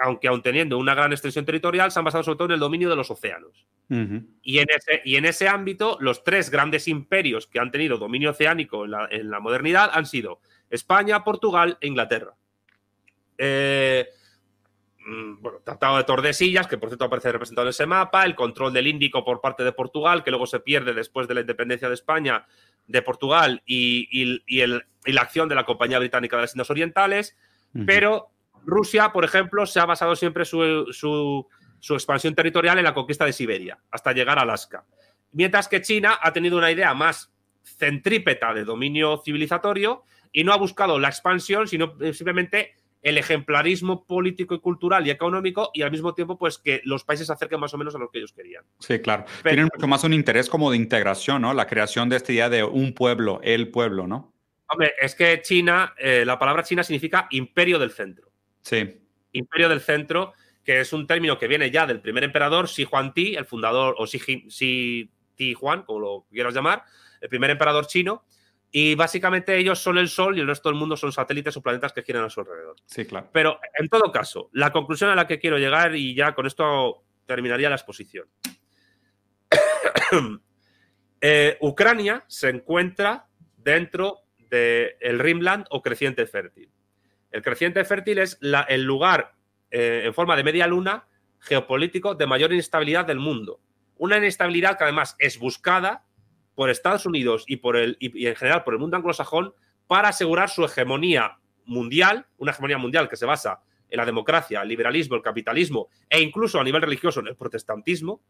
aunque aun teniendo una gran extensión territorial, se han basado sobre todo en el dominio de los océanos. Y, en ese, y en ese ámbito, los tres grandes imperios que han tenido dominio oceánico en la, modernidad han sido España, Portugal e Inglaterra. Eh, mm, bueno, Tratado de Tordesillas, que por cierto aparece representado en ese mapa, el control del Índico por parte de Portugal, que luego se pierde después de la independencia de España, de Portugal, y, la acción de la Compañía Británica de las Indias Orientales, pero Rusia, por ejemplo, se ha basado siempre su su expansión territorial en la conquista de Siberia, hasta llegar a Alaska. Mientras que China ha tenido una idea más centrípeta de dominio civilizatorio y no ha buscado la expansión, sino simplemente el ejemplarismo político y cultural y económico y al mismo tiempo pues que los países se acerquen más o menos a lo que ellos querían. Sí, claro. Tienen mucho más un interés como de integración, ¿no? La creación de esta idea de un pueblo, el pueblo, ¿no? Hombre, es que China, eh, la palabra China significa imperio del centro. Sí. Imperio del centro que es un término que viene ya del primer emperador, Xi Huan Ti, el fundador, o Xi, Ti Huan, como lo quieras llamar, el primer emperador chino. Y básicamente ellos son el Sol y el resto del mundo son satélites o planetas que giran a su alrededor. Sí, claro. Pero en todo caso, la conclusión a la que quiero llegar, y ya con esto terminaría la exposición. [COUGHS] Eh, Ucrania se encuentra dentro del Rimland o creciente fértil. El creciente fértil es el lugar eh, en forma de media luna geopolítico de mayor inestabilidad del mundo. Una inestabilidad que además es buscada por Estados Unidos y, por el, y, en general por el mundo anglosajón para asegurar su hegemonía mundial, una hegemonía mundial que se basa en la democracia, el liberalismo, el capitalismo e incluso a nivel religioso en el protestantismo,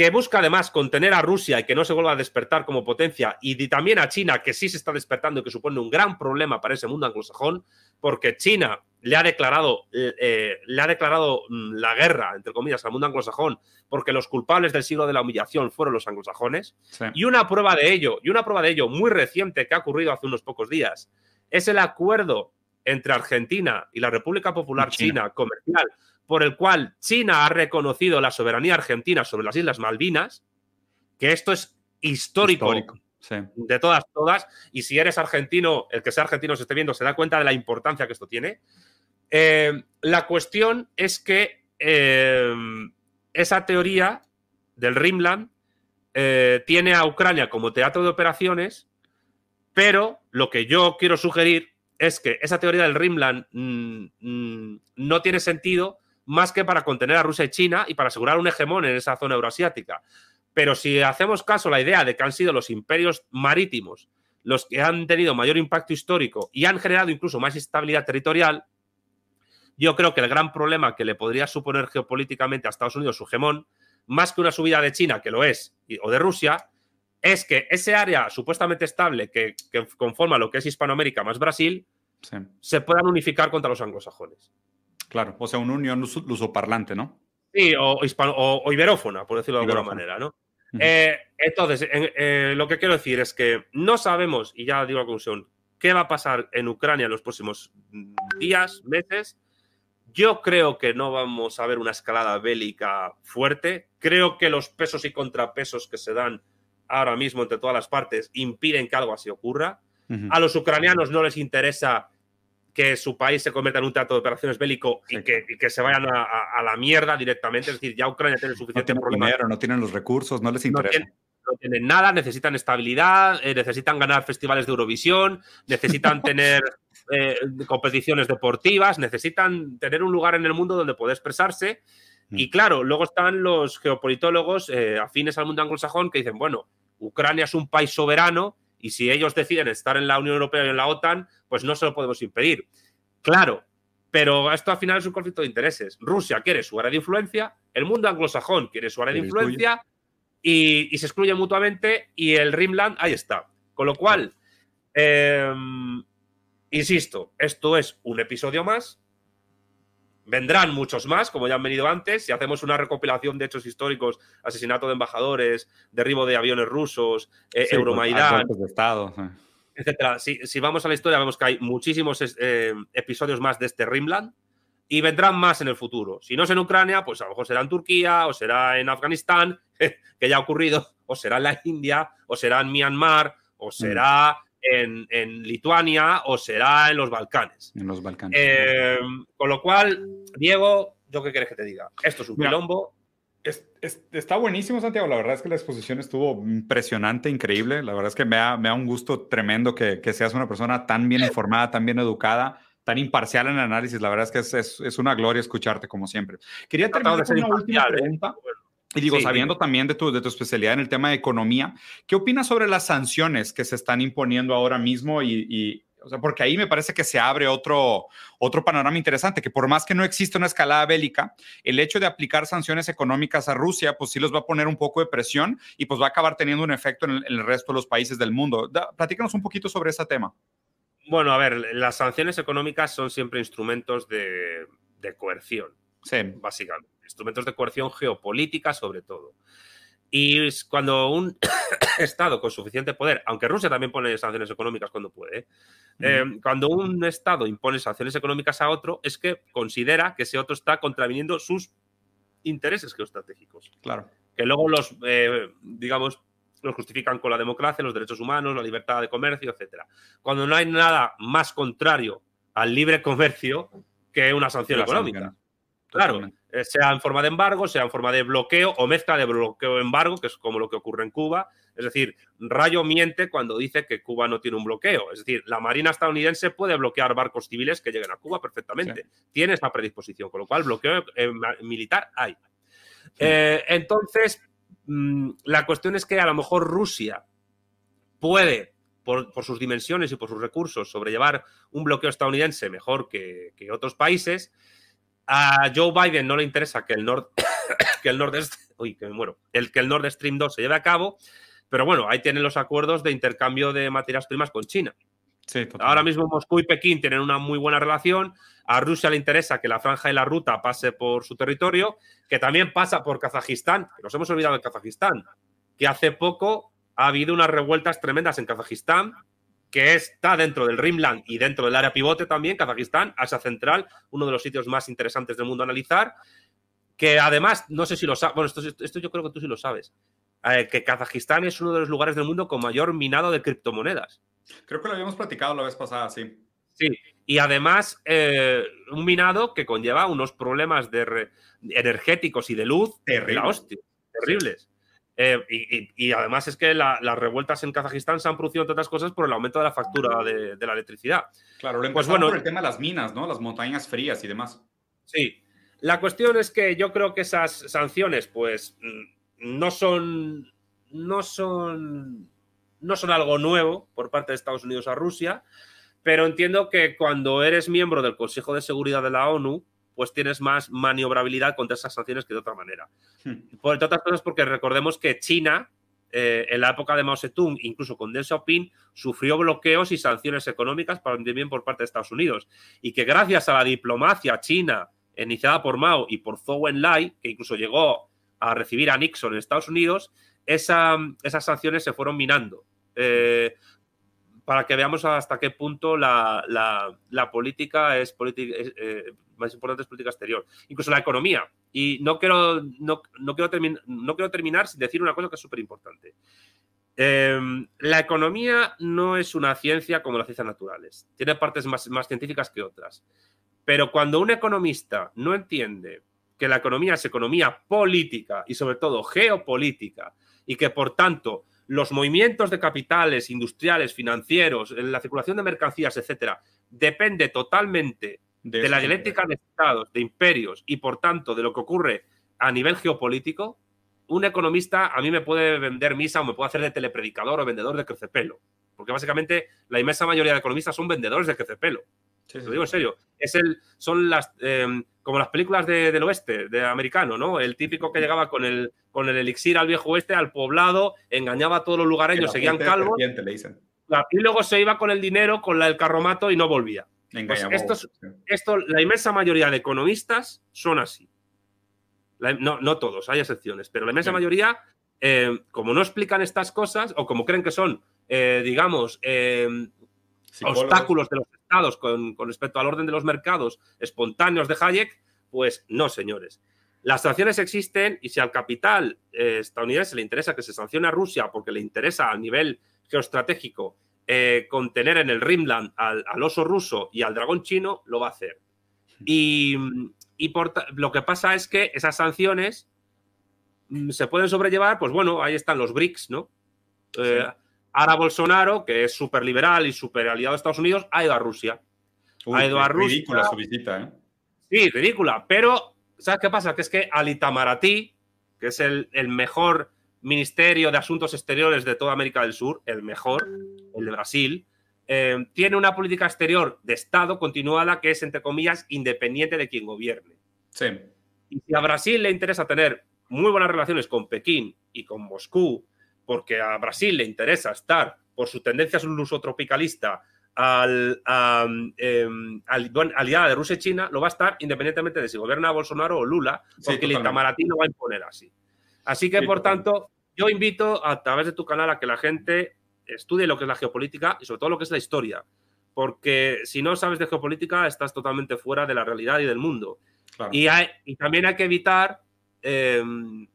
que busca además contener a Rusia y que no se vuelva a despertar como potencia, y también a China, que sí se está despertando y que supone un gran problema para ese mundo anglosajón, porque China le ha declarado, eh, eh, le ha declarado mm, la guerra, entre comillas, al mundo anglosajón, porque los culpables del siglo de la humillación fueron los anglosajones. Y una prueba de ello, y una prueba de ello muy reciente que ha ocurrido hace unos pocos días, es el acuerdo entre Argentina y la República Popular China, comercial, por el cual China ha reconocido la soberanía argentina sobre las Islas Malvinas, que esto es histórico. De todas, todas. Y si eres argentino, el que sea argentino se esté viendo, se da cuenta de la importancia que esto tiene. Eh, la cuestión es que eh, esa teoría del Rimland eh, tiene a Ucrania como teatro de operaciones, pero lo que yo quiero sugerir es que esa teoría del Rimland mm, mm, no tiene sentido más que para contener a Rusia y China y para asegurar un hegemón en esa zona euroasiática. Pero si hacemos caso a la idea de que han sido los imperios marítimos los que han tenido mayor impacto histórico y han generado incluso más estabilidad territorial, yo creo que el gran problema que le podría suponer geopolíticamente a Estados Unidos su hegemón, más que una subida de China, que lo es, o de Rusia, es que ese área supuestamente estable que, conforma lo que es Hispanoamérica más Brasil, se puedan unificar contra los anglosajones. Claro, o sea, una unión lusoparlante, ¿no? Sí, o, o, iberófona, por decirlo de alguna manera, ¿no? Eh, entonces, eh, lo que quiero decir es que no sabemos, y ya digo la conclusión, qué va a pasar en Ucrania en los próximos días, meses, yo creo que no vamos a ver una escalada bélica fuerte. Creo que los pesos y contrapesos que se dan ahora mismo entre todas las partes impiden que algo así ocurra. A los ucranianos no les interesa que su país se convierta en un teatro de operaciones bélico y, que, se vayan a, la mierda directamente. Es decir, ya Ucrania tiene suficiente no Dinero, no tienen los recursos, no les interesa. No tienen, nada, necesitan estabilidad, eh, necesitan ganar festivales de Eurovisión, necesitan [LAUGHS] tener eh, competiciones deportivas, necesitan tener un lugar en el mundo donde poder expresarse. Mm. Y claro, luego están los geopolitólogos eh, afines al mundo anglosajón que dicen, bueno, Ucrania es un país soberano y si ellos deciden estar en la Unión Europea y en la OTAN, pues no se lo podemos impedir. Claro, pero esto al final es un conflicto de intereses. Rusia quiere su área de influencia, el mundo anglosajón quiere su área de influencia y, se excluyen mutuamente y el Rimland ahí está. Con lo cual, eh, Insisto, esto es un episodio más. Vendrán muchos más, como ya han venido antes. Si hacemos una recopilación de hechos históricos, asesinato de embajadores, derribo de aviones rusos, eh, Euromaidán, de Estado, etcétera. Si, vamos a la historia, vemos que hay muchísimos eh, episodios más de este Rimland y vendrán más en el futuro. Si no es en Ucrania, pues a lo mejor será en Turquía o será en Afganistán, [LAUGHS] que ya ha ocurrido, o será en la India, o será en Myanmar, o será en, Lituania o será en los Balcanes. En los Balcanes. Eh, con lo cual, Diego, ¿yo qué quieres que te diga? Esto es un quilombo. está buenísimo, Santiago. La verdad es que la exposición estuvo impresionante, increíble. La verdad es que me da, me da un gusto tremendo que, que, seas una persona tan bien informada, tan bien educada, tan imparcial en el análisis. La verdad es que es, es, una gloria escucharte, como siempre. Quería terminar con una última ¿eh? Y digo, sabiendo también de tu, de tu especialidad en el tema de economía, ¿qué opinas sobre las sanciones que se están imponiendo ahora mismo y o sea, porque ahí me parece que se abre otro, otro panorama interesante, que por más que no exista una escalada bélica, el hecho de aplicar sanciones económicas a Rusia, pues sí los va a poner un poco de presión y pues va a acabar teniendo un efecto en el, resto de los países del mundo. platícanos un poquito sobre ese tema. Bueno, a ver, las sanciones económicas son siempre instrumentos de, de coerción, sí. básicamente. Instrumentos de coerción geopolítica sobre todo. Y cuando un [COUGHS] Estado con suficiente poder, aunque Rusia también pone sanciones económicas cuando puede, eh, cuando un Estado impone sanciones económicas a otro, es que considera que ese otro está contraviniendo sus intereses geoestratégicos. Claro. Que luego los, eh, digamos, los justifican con la democracia, los derechos humanos, la libertad de comercio, etc. Cuando no hay nada más contrario al libre comercio que una sanción económica. Claro, eh, sea en forma de embargo, sea en forma de bloqueo o mezcla de bloqueo-embargo, que es como lo que ocurre en Cuba. Es decir, Rayo miente cuando dice que Cuba no tiene un bloqueo. Es decir, la Marina estadounidense puede bloquear barcos civiles que lleguen a Cuba perfectamente. Tiene esa predisposición, con lo cual bloqueo eh, militar hay. Eh, entonces, mm, la cuestión es que a lo mejor Rusia puede, por, sus dimensiones y por sus recursos, sobrellevar un bloqueo estadounidense mejor que otros países a Joe Biden no le interesa que el Nord, [COUGHS] que el Nord, uy, que me muero, el que el Nord Stream 2 se lleve a cabo, pero bueno, ahí tienen los acuerdos de intercambio de materias primas con China. Ahora mismo Moscú y Pekín tienen una muy buena relación. A Rusia le interesa que la franja y la ruta pase por su territorio, que también pasa por Kazajistán. Nos hemos olvidado de Kazajistán, que hace poco ha habido unas revueltas tremendas en Kazajistán que está dentro del Rimland y dentro del área pivote también, Kazajistán, Asia Central, uno de los sitios más interesantes del mundo a analizar, que además, no sé si lo sabes, bueno, esto, yo creo que tú sí lo sabes, eh, que Kazajistán es uno de los lugares del mundo con mayor minado de criptomonedas. Creo que lo habíamos platicado la vez pasada, sí. Sí, y además eh, un minado que conlleva unos problemas de energéticos y de luz terribles. Eh, y, además es que las revueltas en Kazajistán se han producido, entre otras cosas, por el aumento de la factura de, la electricidad. Claro, lo pues bueno, por el tema de las minas, ¿no? Las montañas frías y demás. Sí. La cuestión es que yo creo que esas sanciones, pues, mm, no son. No son. No son algo nuevo por parte de Estados Unidos a Rusia, pero entiendo que cuando eres miembro del Consejo de Seguridad de la ONU, pues tienes más maniobrabilidad contra esas sanciones que de otra manera. Hmm. Por entre otras cosas, porque recordemos que China, eh, en la época de Mao Zedong, incluso con Deng Xiaoping, sufrió bloqueos y sanciones económicas también por parte de Estados Unidos. Y que gracias a la diplomacia china iniciada por Mao y por Zhou Enlai, que incluso llegó a recibir a Nixon en Estados Unidos, esas sanciones se fueron minando. Eh, para que veamos hasta qué punto la, política es política, eh, más importante es política exterior, incluso la economía. Y no quiero, no, quiero, no quiero terminar sin decir una cosa que es súper importante. Em, la economía no es una ciencia como las ciencias naturales, tiene partes más, más científicas que otras. Pero cuando un economista no entiende que la economía es economía política y sobre todo geopolítica y que por tanto los movimientos de capitales industriales, financieros, la circulación de mercancías, etcétera, depende totalmente de, la dialéctica de estados, de imperios y por tanto de lo que ocurre a nivel geopolítico, un economista a mí me puede vender misa o me puede hacer de telepredicador o vendedor de crecepelo. Porque básicamente la inmensa mayoría de economistas son vendedores de crecepelo. Lo digo en serio. Es el, son las, em, como las películas del oeste, de americano, ¿no? El típico que llegaba con el, con el elixir al viejo oeste, al poblado, engañaba a todos los lugareños, seguían calvos. Y luego se iba con el dinero, con el carromato y no volvía. Pues esto, la inmensa mayoría de economistas son así. no, todos, hay excepciones, pero la inmensa mayoría, em, como no explican estas cosas o como creen que son, eh, digamos, em, obstáculos de los estados con, respecto al orden de los mercados espontáneos de Hayek, pues no, señores. Las sanciones existen y si al capital eh, estadounidense le interesa que se sancione a Rusia porque le interesa a nivel geoestratégico eh, contener en el Rimland al, oso ruso y al dragón chino, lo va a hacer. Y, por, lo que pasa es que esas sanciones mm, se pueden sobrellevar, pues bueno, ahí están los BRICS, ¿no? Eh, ahora Bolsonaro, que es súper liberal y súper aliado de Estados Unidos, ha ido a Rusia. ha ido a Rusia. Ridícula su visita, ¿eh? Sí, ridícula. Pero, ¿sabes qué pasa? Que es que al Itamaraty, que es el, mejor ministerio de asuntos exteriores de toda América del Sur, el mejor, el de Brasil, eh, tiene una política exterior de Estado continuada que es, entre comillas, independiente de quien gobierne. Sí. Y si a Brasil le interesa tener muy buenas relaciones con Pekín y con Moscú, porque a Brasil le interesa estar por su tendencia lusotropicalista al, em, aliada de Rusia y China, lo va a estar independientemente de si gobierna Bolsonaro o Lula, porque el Itamaraty lo va a imponer así. Así que, por tanto, yo invito a través de tu canal a que la gente estudie lo que es la geopolítica y sobre todo lo que es la historia, porque si no sabes de geopolítica estás totalmente fuera de la realidad y del mundo. Y, y, también hay que evitar, em,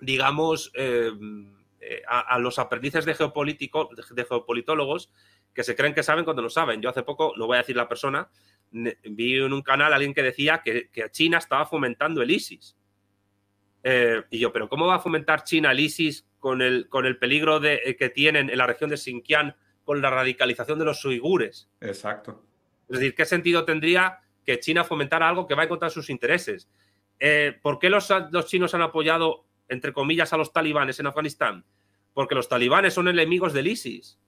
digamos, em, eh, a, los aprendices de, geopolítico, de geopolitólogos que se creen que saben cuando no saben. Yo hace poco, no voy a decir la persona, vi en un canal a alguien que decía que, China estaba fomentando el ISIS. Eh, y yo, pero ¿cómo va a fomentar China el ISIS con el, con el peligro de, eh, que tienen en la región de Xinjiang con la radicalización de los uigures? Exacto. Es decir, ¿qué sentido tendría que China fomentara algo que va en contra de sus intereses? Eh, ¿Por qué los, los chinos han apoyado, entre comillas, a los talibanes en Afganistán? Porque los talibanes son enemigos del ISIS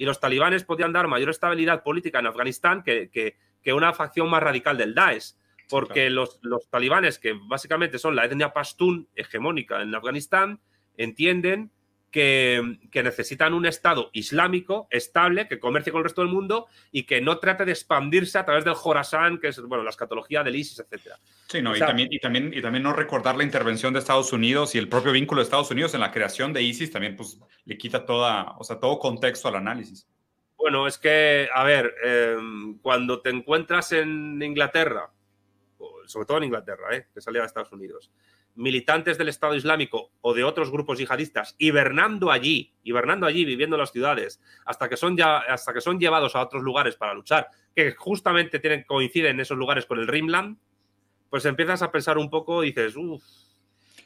y los talibanes podían dar mayor estabilidad política en Afganistán que, que, una facción más radical del Daesh. Porque los, los, talibanes, que básicamente son la etnia pastún hegemónica en Afganistán, entienden que, necesitan un Estado islámico estable que comercie con el resto del mundo y que no trate de expandirse a través del Jorasan, que es bueno, la escatología del ISIS, etc. Sí, no, y, también, y, también, y también no recordar la intervención de Estados Unidos y el propio vínculo de Estados Unidos en la creación de ISIS también pues, le quita toda, o sea, todo contexto al análisis. Bueno, es que, a ver, em, cuando te encuentras en Inglaterra, sobre todo en Inglaterra, ¿eh? que salía de Estados Unidos, militantes del Estado Islámico o de otros grupos yihadistas hibernando allí, hibernando allí, viviendo en las ciudades, hasta que son, ya, hasta que son llevados a otros lugares para luchar, que justamente tienen, coinciden esos lugares con el Rimland, pues empiezas a pensar un poco y dices, uff,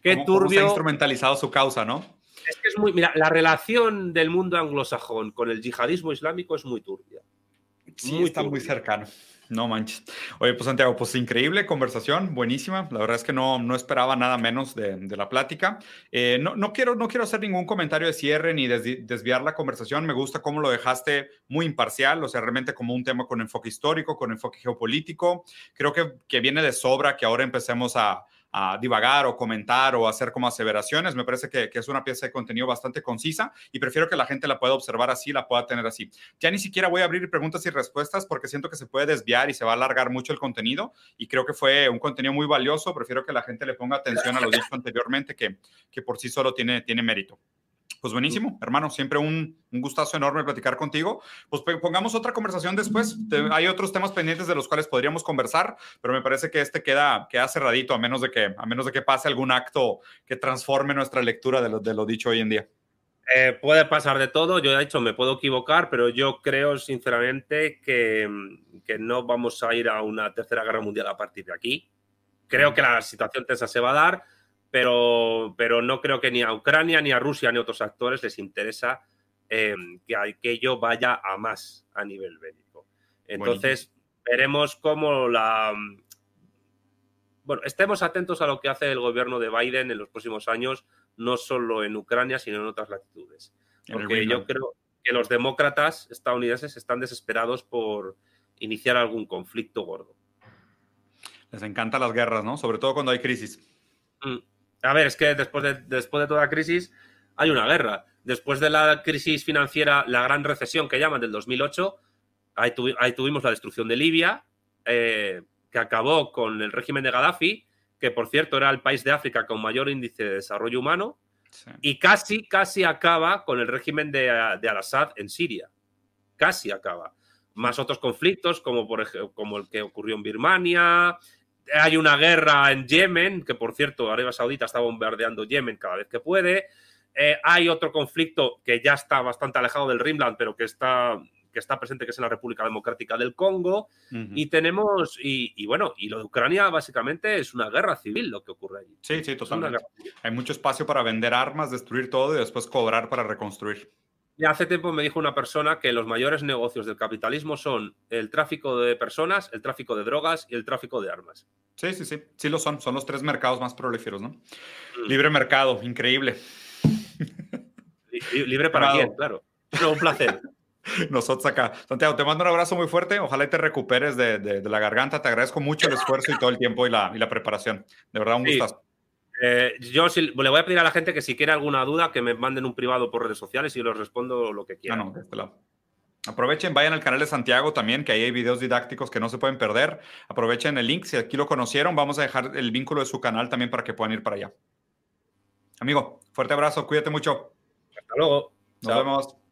qué turbio. ha instrumentalizado su causa, ¿no? Es que es muy. Mira, la relación del mundo anglosajón con el yihadismo islámico es muy turbia. Sí, está muy cercano. No manches. Oye, pues Santiago, pues increíble conversación, buenísima. La verdad es que no, no esperaba nada menos de, la plática. Eh, no, no, quiero, no quiero hacer ningún comentario de cierre ni desviar la conversación. Me gusta cómo lo dejaste muy imparcial, o sea, realmente como un tema con enfoque histórico, con enfoque geopolítico. Creo que, que viene de sobra que ahora empecemos a, a divagar o comentar o hacer como aseveraciones. Me parece que, es una pieza de contenido bastante concisa y prefiero que la gente la pueda observar así, la pueda tener así. Ya ni siquiera voy a abrir preguntas y respuestas porque siento que se puede desviar y se va a alargar mucho el contenido y creo que fue un contenido muy valioso. Prefiero que la gente le ponga atención a lo dicho anteriormente que, que por sí solo tiene, tiene mérito. Pues buenísimo, hermano, siempre un, un, gustazo enorme platicar contigo. Pues pongamos otra conversación después. hay otros temas pendientes de los cuales podríamos conversar, pero me parece que este queda, queda cerradito a menos de que, a menos de que pase algún acto que transforme nuestra lectura de lo, de lo dicho hoy en día. Eh, puede pasar de todo, yo he dicho, me puedo equivocar, pero yo creo sinceramente que, que, no vamos a ir a una tercera guerra mundial a partir de aquí. Creo que la situación tensa se va a dar pero, pero no creo que ni a Ucrania, ni a Rusia, ni a otros actores les interesa eh, que aquello vaya a más a nivel bélico. Entonces, veremos cómo la... Bueno, estemos atentos a lo que hace el gobierno de Biden en los próximos años, no solo en Ucrania, sino en otras latitudes. Porque yo creo que los demócratas estadounidenses están desesperados por iniciar algún conflicto gordo. Les encantan las guerras, ¿no? Sobre todo cuando hay crisis. Mm. A ver, es que después de, después de toda crisis hay una guerra. Después de la crisis financiera, la gran recesión que llaman del 2008, ahí, tuvimos la destrucción de Libia, eh, que acabó con el régimen de Gaddafi, que por cierto era el país de África con mayor índice de desarrollo humano, y casi, casi acaba con el régimen de, de Al-Assad en Siria. Casi acaba. Más otros conflictos, como, por ejemplo, como el que ocurrió en Birmania, hay una guerra en Yemen, que por cierto, Arabia Saudita está bombardeando Yemen cada vez que puede. Eh, hay otro conflicto que ya está bastante alejado del Rimland, pero que está, que está presente, que es en la República Democrática del Congo. Y tenemos, y, bueno, y lo de Ucrania básicamente es una guerra civil lo que ocurre allí. Sí, sí, totalmente. Hay mucho espacio para vender armas, destruir todo y después cobrar para reconstruir. Y hace tiempo me dijo una persona que los mayores negocios del capitalismo son el tráfico de personas, el tráfico de drogas y el tráfico de armas. Sí, sí, sí, sí lo son. Son los tres mercados más prolíferos, ¿no? Mm. Libre mercado, increíble. Libre para quién, claro. un placer. [LAUGHS] Nosotros acá. Santiago, te mando un abrazo muy fuerte. Ojalá te recuperes de, la garganta. Te agradezco mucho el [LAUGHS] esfuerzo y todo el tiempo y la, y la preparación. De verdad, un gustazo. Eh, yo le voy a pedir a la gente que si quiere alguna duda, que me manden un privado por redes sociales y les respondo lo que quieran. Ah, este Aprovechen, vayan al canal de Santiago también, que ahí hay videos didácticos que no se pueden perder. Aprovechen el link. Si aquí lo conocieron, vamos a dejar el vínculo de su canal también para que puedan ir para allá. Amigo, fuerte abrazo, cuídate mucho. Hasta luego. Nos vemos.